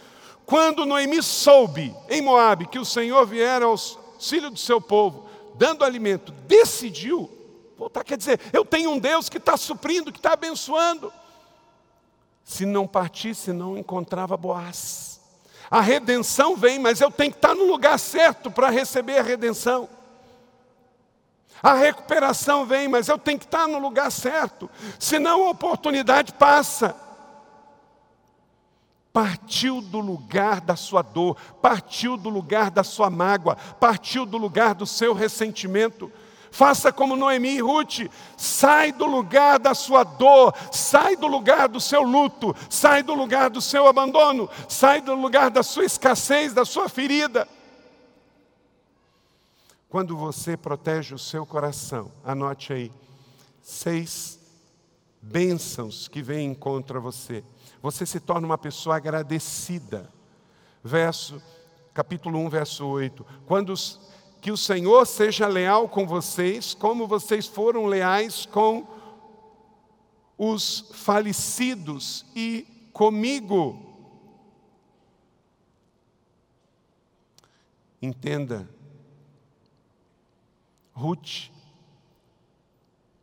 Quando Noemi soube em Moabe que o Senhor viera ao auxílio do seu povo, dando alimento, decidiu voltar. Quer dizer, eu tenho um Deus que está suprindo, que está abençoando. Se não partisse, não encontrava Boaz. A redenção vem, mas eu tenho que estar no lugar certo para receber a redenção. A recuperação vem, mas eu tenho que estar no lugar certo, senão a oportunidade passa partiu do lugar da sua dor, partiu do lugar da sua mágoa, partiu do lugar do seu ressentimento. Faça como Noemi e Ruth, sai do lugar da sua dor, sai do lugar do seu luto, sai do lugar do seu abandono, sai do lugar da sua escassez, da sua ferida. quando você protege o seu coração. Anote aí. Seis bênçãos que vêm contra você. Você se torna uma pessoa agradecida. Verso, capítulo 1, verso 8. Quando os, que o Senhor seja leal com vocês, como vocês foram leais com os falecidos e comigo. Entenda, Ruth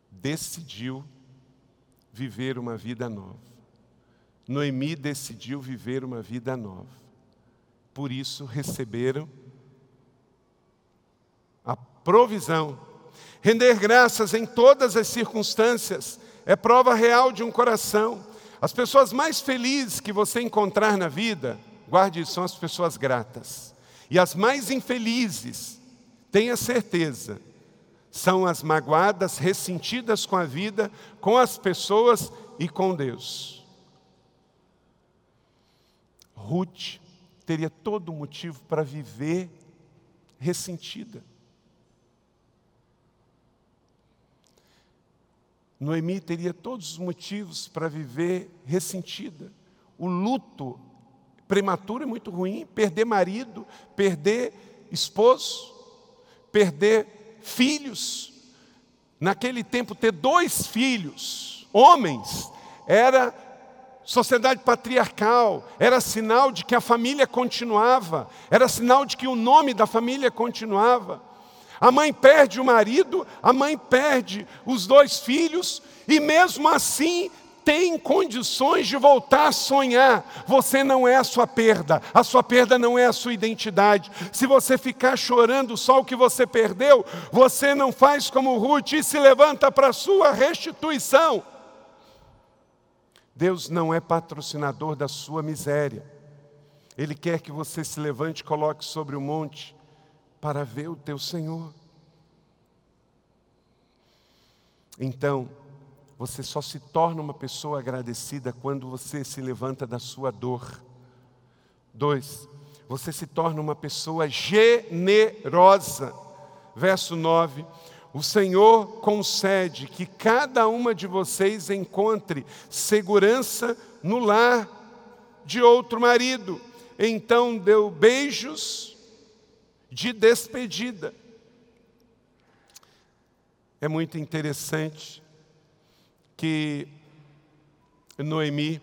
decidiu viver uma vida nova. Noemi decidiu viver uma vida nova. Por isso receberam a provisão. Render graças em todas as circunstâncias é prova real de um coração. As pessoas mais felizes que você encontrar na vida, guarde isso, são as pessoas gratas. E as mais infelizes, tenha certeza, são as magoadas, ressentidas com a vida, com as pessoas e com Deus. Ruth teria todo motivo para viver ressentida. Noemi teria todos os motivos para viver ressentida. O luto prematuro é muito ruim, perder marido, perder esposo, perder filhos. Naquele tempo, ter dois filhos, homens, era sociedade patriarcal, era sinal de que a família continuava, era sinal de que o nome da família continuava. A mãe perde o marido, a mãe perde os dois filhos, e mesmo assim tem condições de voltar a sonhar. Você não é a sua perda, a sua perda não é a sua identidade. Se você ficar chorando só o que você perdeu, você não faz como Ruth e se levanta para a sua restituição. Deus não é patrocinador da sua miséria. Ele quer que você se levante e coloque sobre o monte para ver o teu Senhor. Então, você só se torna uma pessoa agradecida quando você se levanta da sua dor. Dois, você se torna uma pessoa generosa. Verso 9: O Senhor concede que cada uma de vocês encontre segurança no lar de outro marido. Então deu beijos de despedida. É muito interessante que Noemi,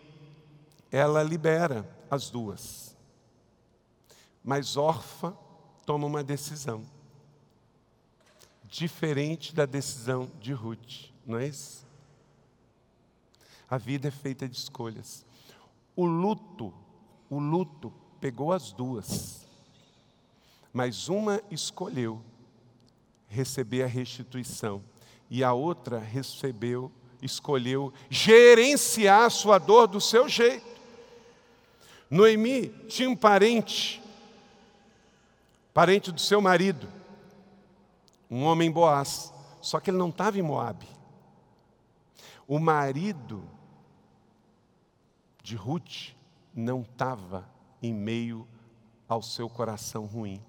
ela libera as duas. Mas Orfa toma uma decisão. Diferente da decisão de Ruth, não é isso? A vida é feita de escolhas. O luto, o luto pegou as duas. Mas uma escolheu receber a restituição e a outra recebeu escolheu gerenciar a sua dor do seu jeito. Noemi tinha um parente, parente do seu marido, um homem Boaz, só que ele não estava em Moabe. O marido de Ruth não estava em meio ao seu coração ruim.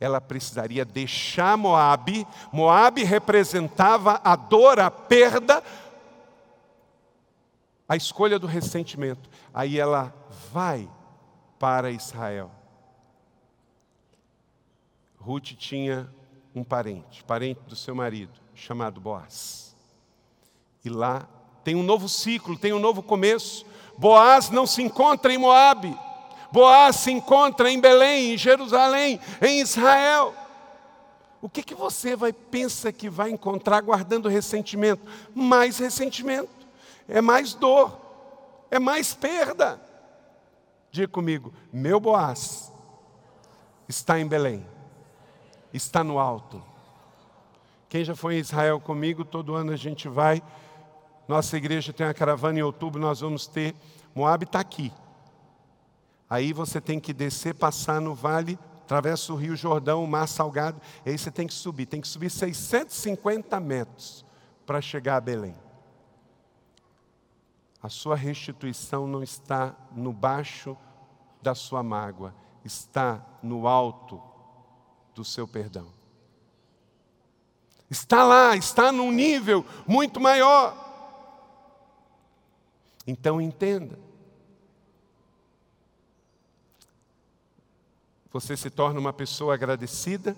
Ela precisaria deixar Moabe. Moabe representava a dor, a perda a escolha do ressentimento. Aí ela vai para Israel. Ruth tinha um parente, parente do seu marido, chamado Boaz. E lá tem um novo ciclo, tem um novo começo. Boaz não se encontra em Moabe. Boaz se encontra em Belém, em Jerusalém, em Israel. O que, que você vai pensa que vai encontrar guardando ressentimento? Mais ressentimento é mais dor, é mais perda. Diga comigo, meu Boaz está em Belém, está no alto. Quem já foi em Israel comigo, todo ano a gente vai. Nossa igreja tem uma caravana em outubro, nós vamos ter. Moab está aqui. Aí você tem que descer, passar no vale, atravessa o rio Jordão, o mar salgado, e aí você tem que subir. Tem que subir 650 metros para chegar a Belém. A sua restituição não está no baixo da sua mágoa, está no alto do seu perdão. Está lá, está num nível muito maior. Então entenda. Você se torna uma pessoa agradecida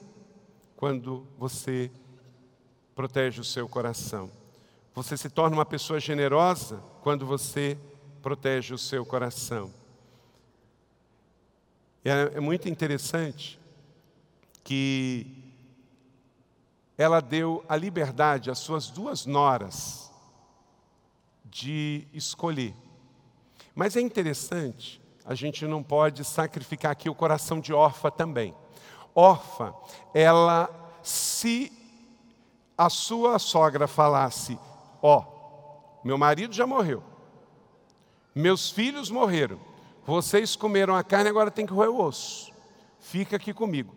quando você protege o seu coração. Você se torna uma pessoa generosa quando você protege o seu coração. É, é muito interessante que ela deu a liberdade às suas duas noras de escolher. Mas é interessante, a gente não pode sacrificar aqui o coração de órfã também. Órfã, ela, se a sua sogra falasse: Ó, oh, meu marido já morreu, meus filhos morreram, vocês comeram a carne, agora tem que roer o osso, fica aqui comigo.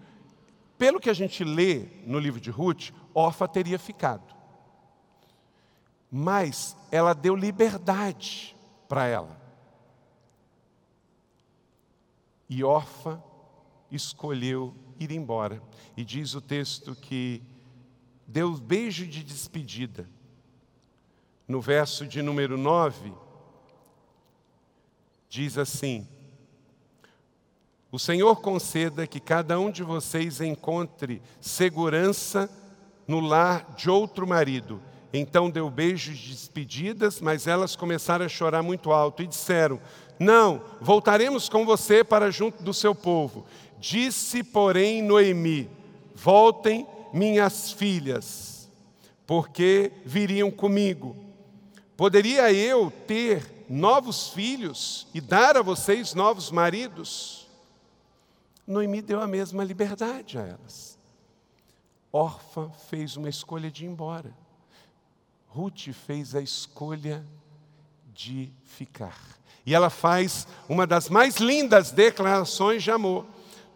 Pelo que a gente lê no livro de Ruth, Orfa teria ficado. Mas ela deu liberdade para ela. E Orfa escolheu ir embora. E diz o texto que deu beijo de despedida. No verso de número 9, diz assim: o Senhor conceda que cada um de vocês encontre segurança no lar de outro marido. Então deu beijos de despedidas, mas elas começaram a chorar muito alto e disseram: Não, voltaremos com você para junto do seu povo. Disse, porém, Noemi: Voltem, minhas filhas, porque viriam comigo. Poderia eu ter novos filhos e dar a vocês novos maridos? Noemi deu a mesma liberdade a elas. Orfa fez uma escolha de ir embora. Ruth fez a escolha de ficar. E ela faz uma das mais lindas declarações de amor.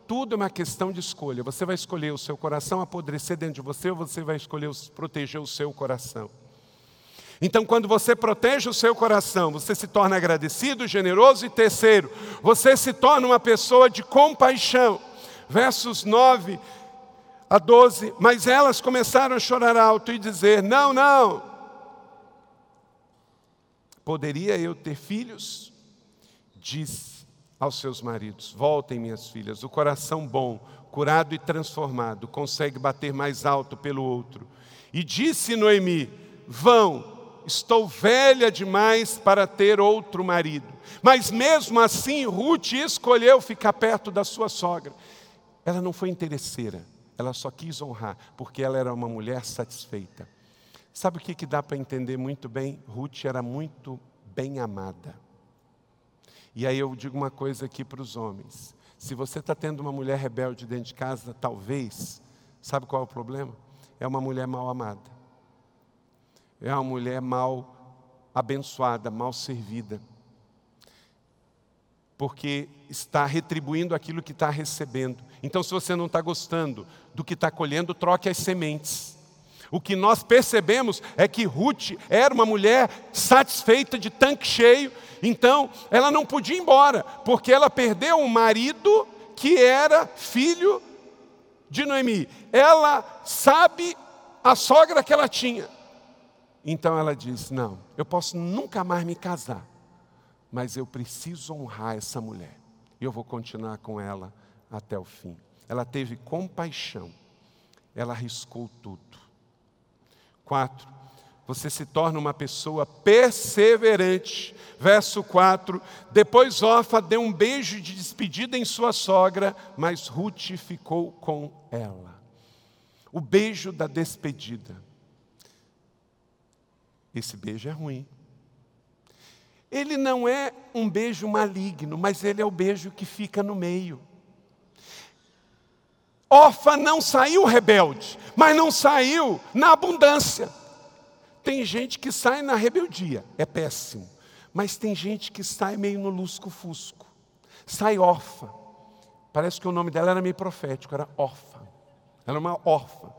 Tudo é uma questão de escolha. Você vai escolher o seu coração apodrecer dentro de você ou você vai escolher proteger o seu coração. Então, quando você protege o seu coração, você se torna agradecido, generoso e terceiro, você se torna uma pessoa de compaixão. Versos 9 a 12. Mas elas começaram a chorar alto e dizer: Não, não. Poderia eu ter filhos? Diz aos seus maridos: Voltem, minhas filhas. O coração bom, curado e transformado, consegue bater mais alto pelo outro. E disse Noemi: Vão estou velha demais para ter outro marido. Mas mesmo assim, Ruth escolheu ficar perto da sua sogra. Ela não foi interesseira, ela só quis honrar, porque ela era uma mulher satisfeita. Sabe o que, que dá para entender muito bem? Ruth era muito bem amada. E aí eu digo uma coisa aqui para os homens: se você está tendo uma mulher rebelde dentro de casa, talvez, sabe qual é o problema? É uma mulher mal amada é uma mulher mal abençoada, mal servida. Porque está retribuindo aquilo que está recebendo. Então, se você não está gostando do que está colhendo, troque as sementes. O que nós percebemos é que Ruth era uma mulher satisfeita de tanque cheio, então ela não podia ir embora, porque ela perdeu um marido que era filho de Noemi. Ela sabe a sogra que ela tinha. Então ela diz: Não, eu posso nunca mais me casar, mas eu preciso honrar essa mulher. E eu vou continuar com ela até o fim. Ela teve compaixão, ela arriscou tudo. Quatro, você se torna uma pessoa perseverante. Verso 4: Depois Orfa deu um beijo de despedida em sua sogra, mas Ruth ficou com ela. O beijo da despedida. Esse beijo é ruim. Ele não é um beijo maligno, mas ele é o beijo que fica no meio. Orfa não saiu rebelde, mas não saiu na abundância. Tem gente que sai na rebeldia, é péssimo. Mas tem gente que sai meio no lusco-fusco. Sai órfã. Parece que o nome dela era meio profético, era órfã. Era uma órfã.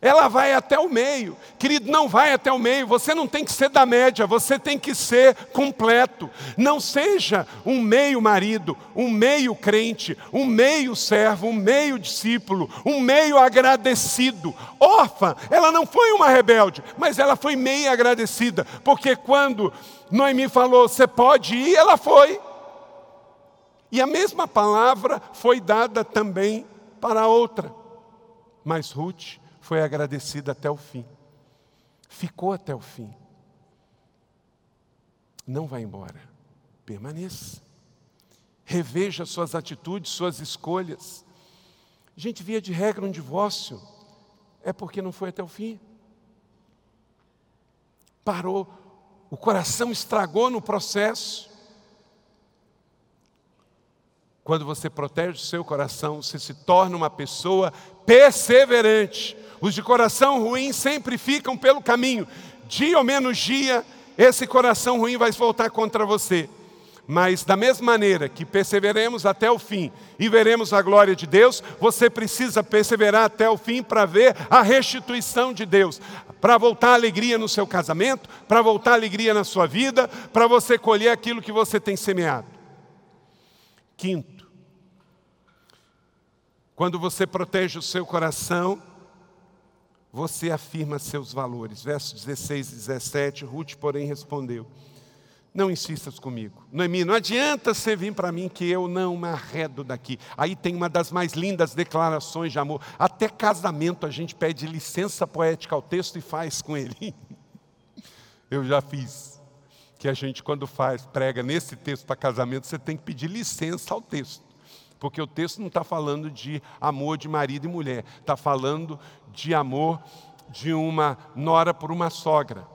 Ela vai até o meio. Querido, não vai até o meio. Você não tem que ser da média, você tem que ser completo. Não seja um meio marido, um meio crente, um meio servo, um meio discípulo, um meio agradecido. Órfã, ela não foi uma rebelde, mas ela foi meio agradecida, porque quando Noemi falou, você pode ir, ela foi. E a mesma palavra foi dada também para a outra. Mas Ruth foi agradecida até o fim. Ficou até o fim. Não vá embora. Permaneça. Reveja suas atitudes, suas escolhas. Gente, via de regra, um divórcio é porque não foi até o fim. Parou, o coração estragou no processo. Quando você protege o seu coração, você se torna uma pessoa perseverante. Os de coração ruim sempre ficam pelo caminho. Dia ou menos dia, esse coração ruim vai voltar contra você. Mas da mesma maneira que perseveremos até o fim e veremos a glória de Deus, você precisa perseverar até o fim para ver a restituição de Deus, para voltar a alegria no seu casamento, para voltar a alegria na sua vida, para você colher aquilo que você tem semeado. Quinto, quando você protege o seu coração, você afirma seus valores. Versos 16 e 17, Ruth, porém, respondeu: Não insistas comigo. Noemi, não adianta você vir para mim que eu não me arredo daqui. Aí tem uma das mais lindas declarações de amor. Até casamento a gente pede licença poética ao texto e faz com ele. Eu já fiz. Que a gente, quando faz, prega nesse texto para casamento, você tem que pedir licença ao texto. Porque o texto não está falando de amor de marido e mulher, está falando de amor de uma nora por uma sogra.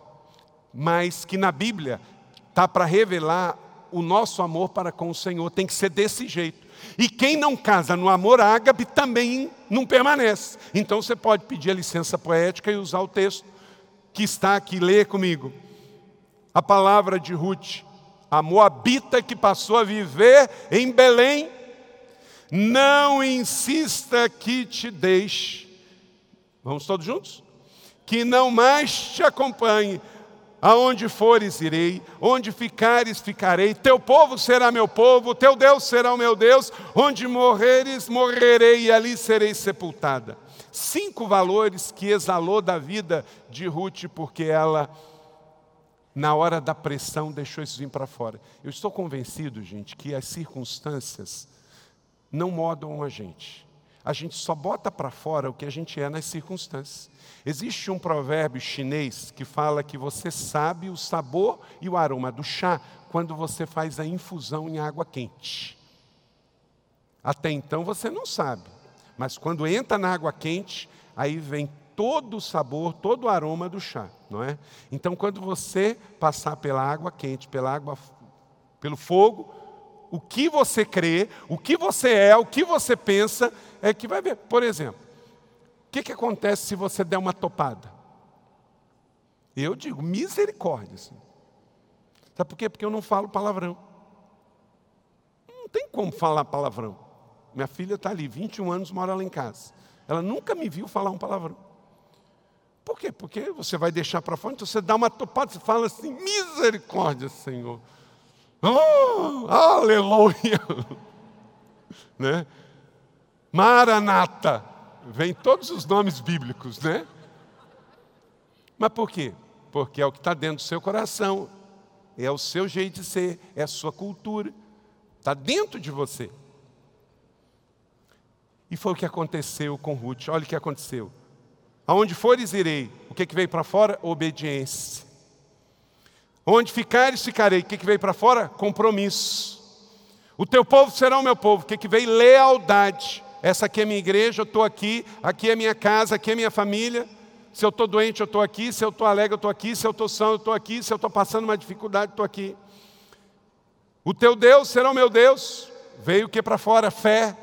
Mas que na Bíblia está para revelar o nosso amor para com o Senhor, tem que ser desse jeito. E quem não casa no amor ágape também não permanece. Então você pode pedir a licença poética e usar o texto que está aqui, lê comigo. A palavra de Ruth, a moabita que passou a viver em Belém, não insista que te deixe. Vamos todos juntos? Que não mais te acompanhe. Aonde fores, irei, onde ficares, ficarei. Teu povo será meu povo, teu Deus será o meu Deus. Onde morreres, morrerei e ali serei sepultada. Cinco valores que exalou da vida de Ruth, porque ela, na hora da pressão, deixou isso vir para fora. Eu estou convencido, gente, que as circunstâncias não modam a gente. A gente só bota para fora o que a gente é nas circunstâncias. Existe um provérbio chinês que fala que você sabe o sabor e o aroma do chá quando você faz a infusão em água quente. Até então você não sabe, mas quando entra na água quente, aí vem todo o sabor, todo o aroma do chá, não é? Então, quando você passar pela água quente, pela água, pelo fogo, o que você crê, o que você é, o que você pensa, é que vai ver. Por exemplo, o que, que acontece se você der uma topada? Eu digo, misericórdia. Assim. Sabe por quê? Porque eu não falo palavrão. Não tem como falar palavrão. Minha filha está ali, 21 anos, mora lá em casa. Ela nunca me viu falar um palavrão. Por quê? Porque você vai deixar para fora, então você dá uma topada, você fala assim, misericórdia, Senhor. Oh, aleluia! né? Maranata. Vem todos os nomes bíblicos, né? Mas por quê? Porque é o que está dentro do seu coração, é o seu jeito de ser, é a sua cultura, está dentro de você. E foi o que aconteceu com Ruth. Olha o que aconteceu. Aonde fores, irei. O que, que veio para fora? Obediência. Onde ficares, ficarei. O que, que veio para fora? Compromisso. O teu povo será o meu povo. O que, que veio? Lealdade. Essa aqui é minha igreja, eu estou aqui. Aqui é minha casa, aqui é minha família. Se eu estou doente, eu estou aqui. Se eu estou alegre, eu estou aqui. Se eu estou são, eu estou aqui. Se eu estou passando uma dificuldade, estou aqui. O teu Deus será o meu Deus. Veio o que para fora? Fé.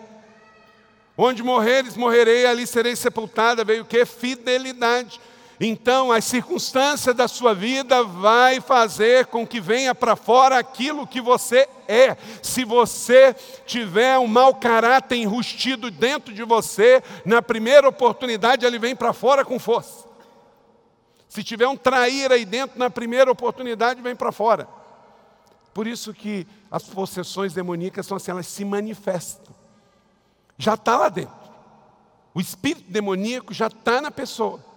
Onde morreres, morrerei, ali serei sepultada. Veio o que? Fidelidade. Então, as circunstâncias da sua vida vai fazer com que venha para fora aquilo que você é. Se você tiver um mau caráter enrustido dentro de você, na primeira oportunidade ele vem para fora com força. Se tiver um trair aí dentro, na primeira oportunidade vem para fora. Por isso que as possessões demoníacas são assim, elas se manifestam. Já está lá dentro. O espírito demoníaco já está na pessoa.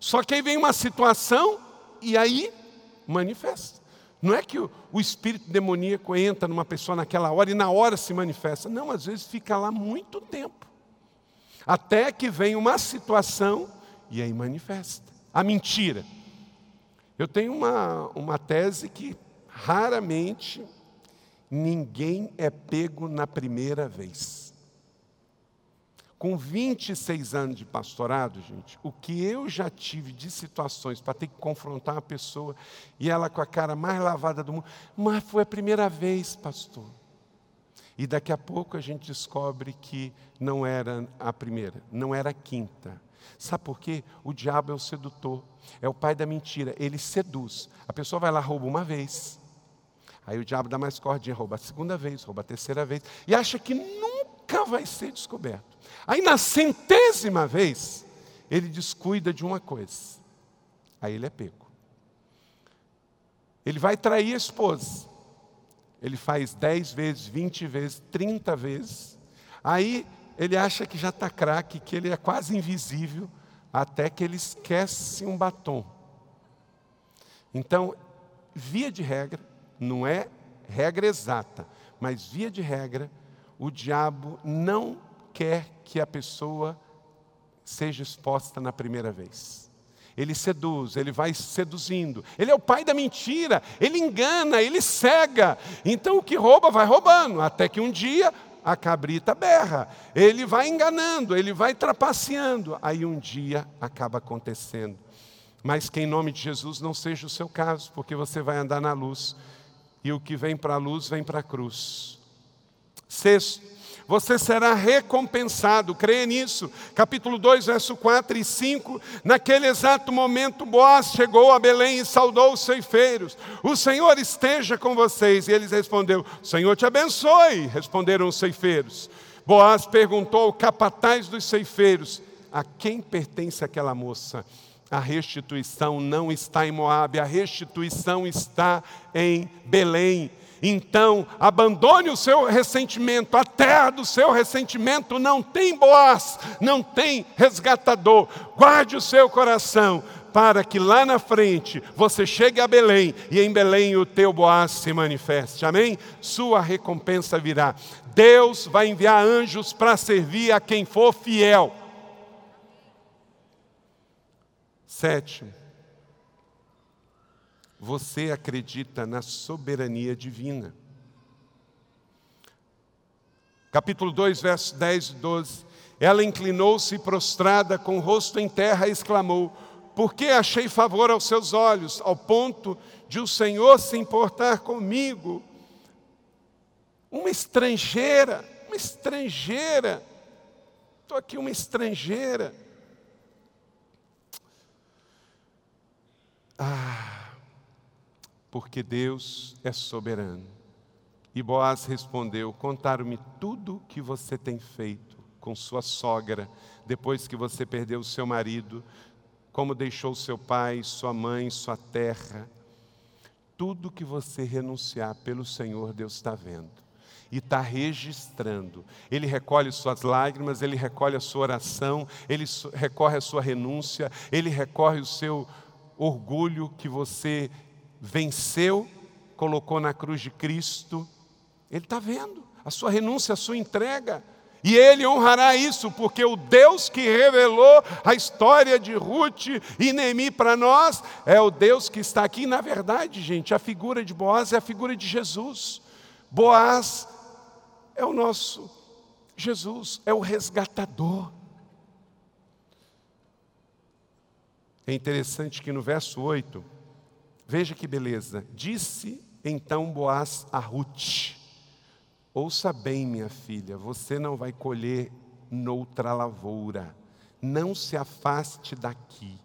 Só que aí vem uma situação e aí manifesta. Não é que o, o, espírito demoníaco entra numa pessoa naquela hora e na hora se manifesta. Não, às vezes fica lá muito tempo. Até que vem uma situação e aí manifesta. A mentira. Eu tenho uma, uma tese que raramente ninguém é pego na primeira vez. Com 26 anos de pastorado, gente, o que eu já tive de situações para ter que confrontar uma pessoa e ela com a cara mais lavada do mundo, mas foi a primeira vez, pastor. E daqui a pouco a gente descobre que não era a primeira, não era a quinta. Sabe por quê? O diabo é o sedutor, é o pai da mentira, ele seduz. A pessoa vai lá, rouba uma vez. Aí o diabo dá mais cordinha, rouba a segunda vez, rouba a terceira vez, e acha que nunca vai ser descoberto. Aí na centésima vez, ele descuida de uma coisa. Aí ele é pego. Ele vai trair a esposa. Ele faz dez vezes, vinte vezes, trinta vezes. Aí ele acha que já está craque, que ele é quase invisível, até que ele esquece um batom. Então, via de regra, não é regra exata, mas via de regra, o diabo não quer que a pessoa seja exposta na primeira vez. Ele seduz, ele vai seduzindo. Ele é o pai da mentira, ele engana, ele cega. Então o que rouba vai roubando, até que um dia a cabrita berra. Ele vai enganando, ele vai trapaceando. Aí um dia acaba acontecendo. Mas que em nome de Jesus não seja o seu caso, porque você vai andar na luz. E o que vem para a luz vem para a cruz. Sexto, você será recompensado, creia nisso. Capítulo 2, verso 4 e 5. Naquele exato momento, Boaz chegou a Belém e saudou os ceifeiros. O Senhor esteja com vocês. E eles respondeu: O Senhor te abençoe. Responderam os ceifeiros. Boaz perguntou ao capataz dos ceifeiros: A quem pertence aquela moça? A restituição não está em Moabe, a restituição está em Belém. Então, abandone o seu ressentimento, a terra do seu ressentimento não tem boaz, não tem resgatador. Guarde o seu coração, para que lá na frente você chegue a Belém e em Belém o teu boaz se manifeste. Amém? Sua recompensa virá. Deus vai enviar anjos para servir a quem for fiel. Sétimo, você acredita na soberania divina. Capítulo 2, versos 10 e 12. Ela inclinou-se prostrada, com o rosto em terra, e exclamou: Por que achei favor aos seus olhos, ao ponto de o Senhor se importar comigo? Uma estrangeira, uma estrangeira, estou aqui uma estrangeira. Ah, porque Deus é soberano. E Boaz respondeu: Contaram-me tudo o que você tem feito com sua sogra, depois que você perdeu seu marido, como deixou seu pai, sua mãe, sua terra. Tudo que você renunciar pelo Senhor, Deus está vendo e está registrando. Ele recolhe suas lágrimas, ele recolhe a sua oração, ele recorre a sua renúncia, ele recorre o seu orgulho que você venceu, colocou na cruz de Cristo. Ele está vendo a sua renúncia, a sua entrega. E ele honrará isso, porque o Deus que revelou a história de Ruth e Neemi para nós é o Deus que está aqui. Na verdade, gente, a figura de Boaz é a figura de Jesus. Boaz é o nosso Jesus, é o resgatador. É interessante que no verso 8, Veja que beleza. Disse então Boaz a Ruth: Ouça bem, minha filha, você não vai colher noutra lavoura. Não se afaste daqui.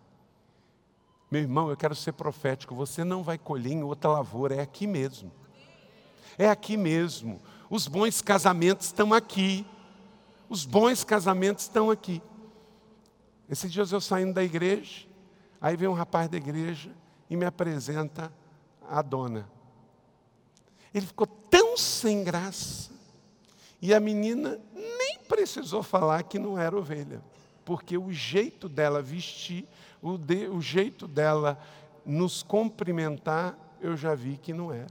Meu irmão, eu quero ser profético. Você não vai colher em outra lavoura, é aqui mesmo. É aqui mesmo. Os bons casamentos estão aqui. Os bons casamentos estão aqui. Esses dias eu saindo da igreja, aí vem um rapaz da igreja e me apresenta a dona. Ele ficou tão sem graça. E a menina nem precisou falar que não era ovelha, porque o jeito dela vestir, o, de, o jeito dela nos cumprimentar, eu já vi que não era.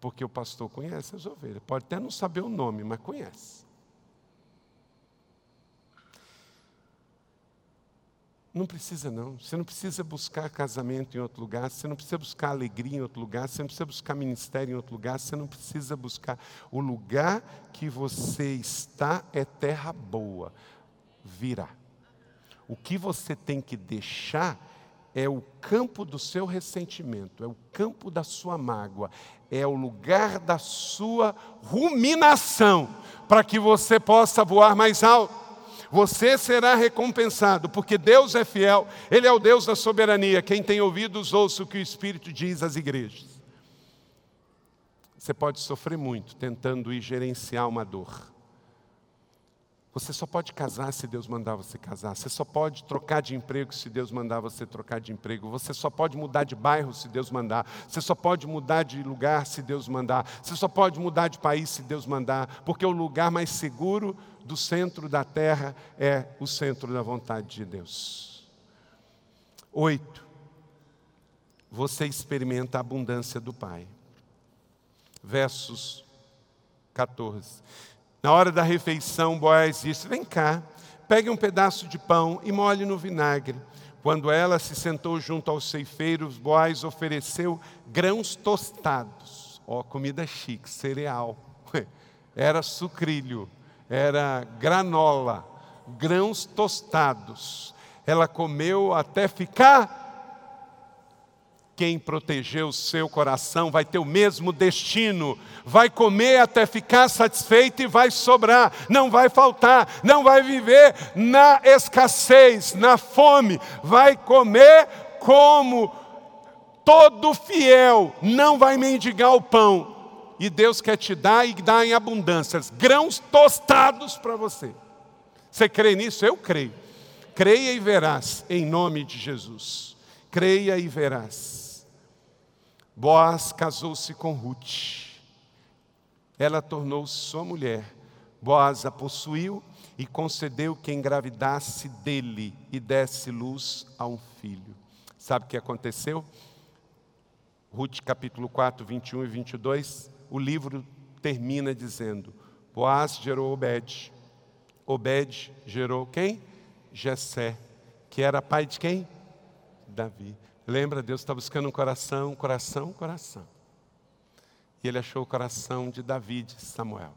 Porque o pastor conhece as ovelhas. Pode até não saber o nome, mas conhece. Não precisa não. Você não precisa buscar casamento em outro lugar, você não precisa buscar alegria em outro lugar, você não precisa buscar ministério em outro lugar, você não precisa buscar. O lugar que você está é terra boa. Virá. O que você tem que deixar é o campo do seu ressentimento, é o campo da sua mágoa, é o lugar da sua ruminação, para que você possa voar mais alto você será recompensado, porque Deus é fiel, Ele é o Deus da soberania. Quem tem ouvidos, ouça o que o Espírito diz às igrejas. Você pode sofrer muito tentando ir gerenciar uma dor. Você só pode casar se Deus mandar você casar. Você só pode trocar de emprego se Deus mandar você trocar de emprego. Você só pode mudar de bairro se Deus mandar. Você só pode mudar de lugar se Deus mandar. Você só pode mudar de país se Deus mandar. Porque o lugar mais seguro do centro da terra é o centro da vontade de Deus. Oito. Você experimenta a abundância do Pai. Versos 14. Na hora da refeição, Boaz disse: Vem cá, pegue um pedaço de pão e molhe no vinagre. Quando ela se sentou junto aos ceifeiros, Boaz ofereceu grãos tostados. Ó, oh, comida chique, cereal. Era sucrilho, era granola, grãos tostados. Ela comeu até ficar. Quem protegeu o seu coração vai ter o mesmo destino, vai comer até ficar satisfeito e vai sobrar, não vai faltar, não vai viver na escassez, na fome, vai comer como todo fiel, não vai mendigar o pão. E Deus quer te dar e dar em abundâncias, grãos tostados para você. Você crê nisso? Eu creio. Creia e verás, em nome de Jesus. Creia e verás. Boaz casou-se com Ruth. Ela tornou-se sua mulher. Boaz a possuiu e concedeu que engravidasse dele e desse luz a um filho. Sabe o que aconteceu? Ruth capítulo 4, 21 e 22, o livro termina dizendo: Boaz gerou Obed. Obed gerou quem? Jessé, que era pai de quem? Davi. Lembra, Deus está buscando um coração, coração, coração. E ele achou o coração de Davi, de Samuel.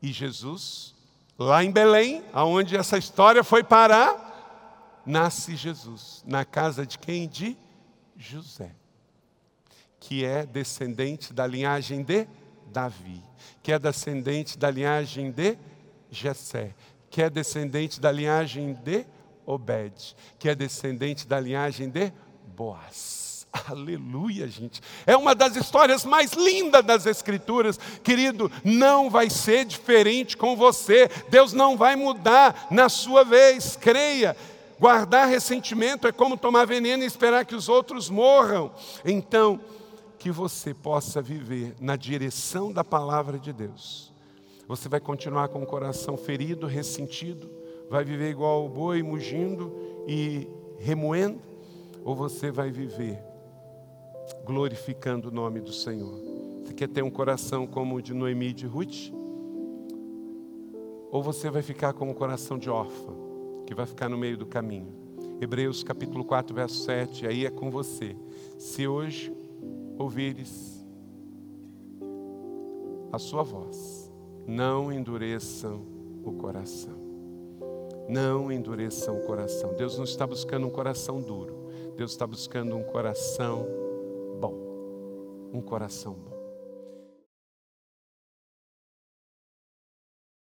E Jesus, lá em Belém, aonde essa história foi parar, nasce Jesus. Na casa de quem? De José. Que é descendente da linhagem de Davi. Que é descendente da linhagem de Jessé. Que é descendente da linhagem de Obed, que é descendente da linhagem de Boaz. Aleluia, gente. É uma das histórias mais lindas das Escrituras. Querido, não vai ser diferente com você. Deus não vai mudar na sua vez. Creia. Guardar ressentimento é como tomar veneno e esperar que os outros morram. Então, que você possa viver na direção da palavra de Deus. Você vai continuar com o coração ferido, ressentido vai viver igual o boi mugindo e remoendo, ou você vai viver glorificando o nome do Senhor? Você quer ter um coração como o de Noemi e de Ruth? Ou você vai ficar com um coração de órfã, que vai ficar no meio do caminho? Hebreus capítulo 4, verso 7, aí é com você. Se hoje ouvires a sua voz, não endureçam o coração. Não endureçam o coração. Deus não está buscando um coração duro. Deus está buscando um coração bom. Um coração bom.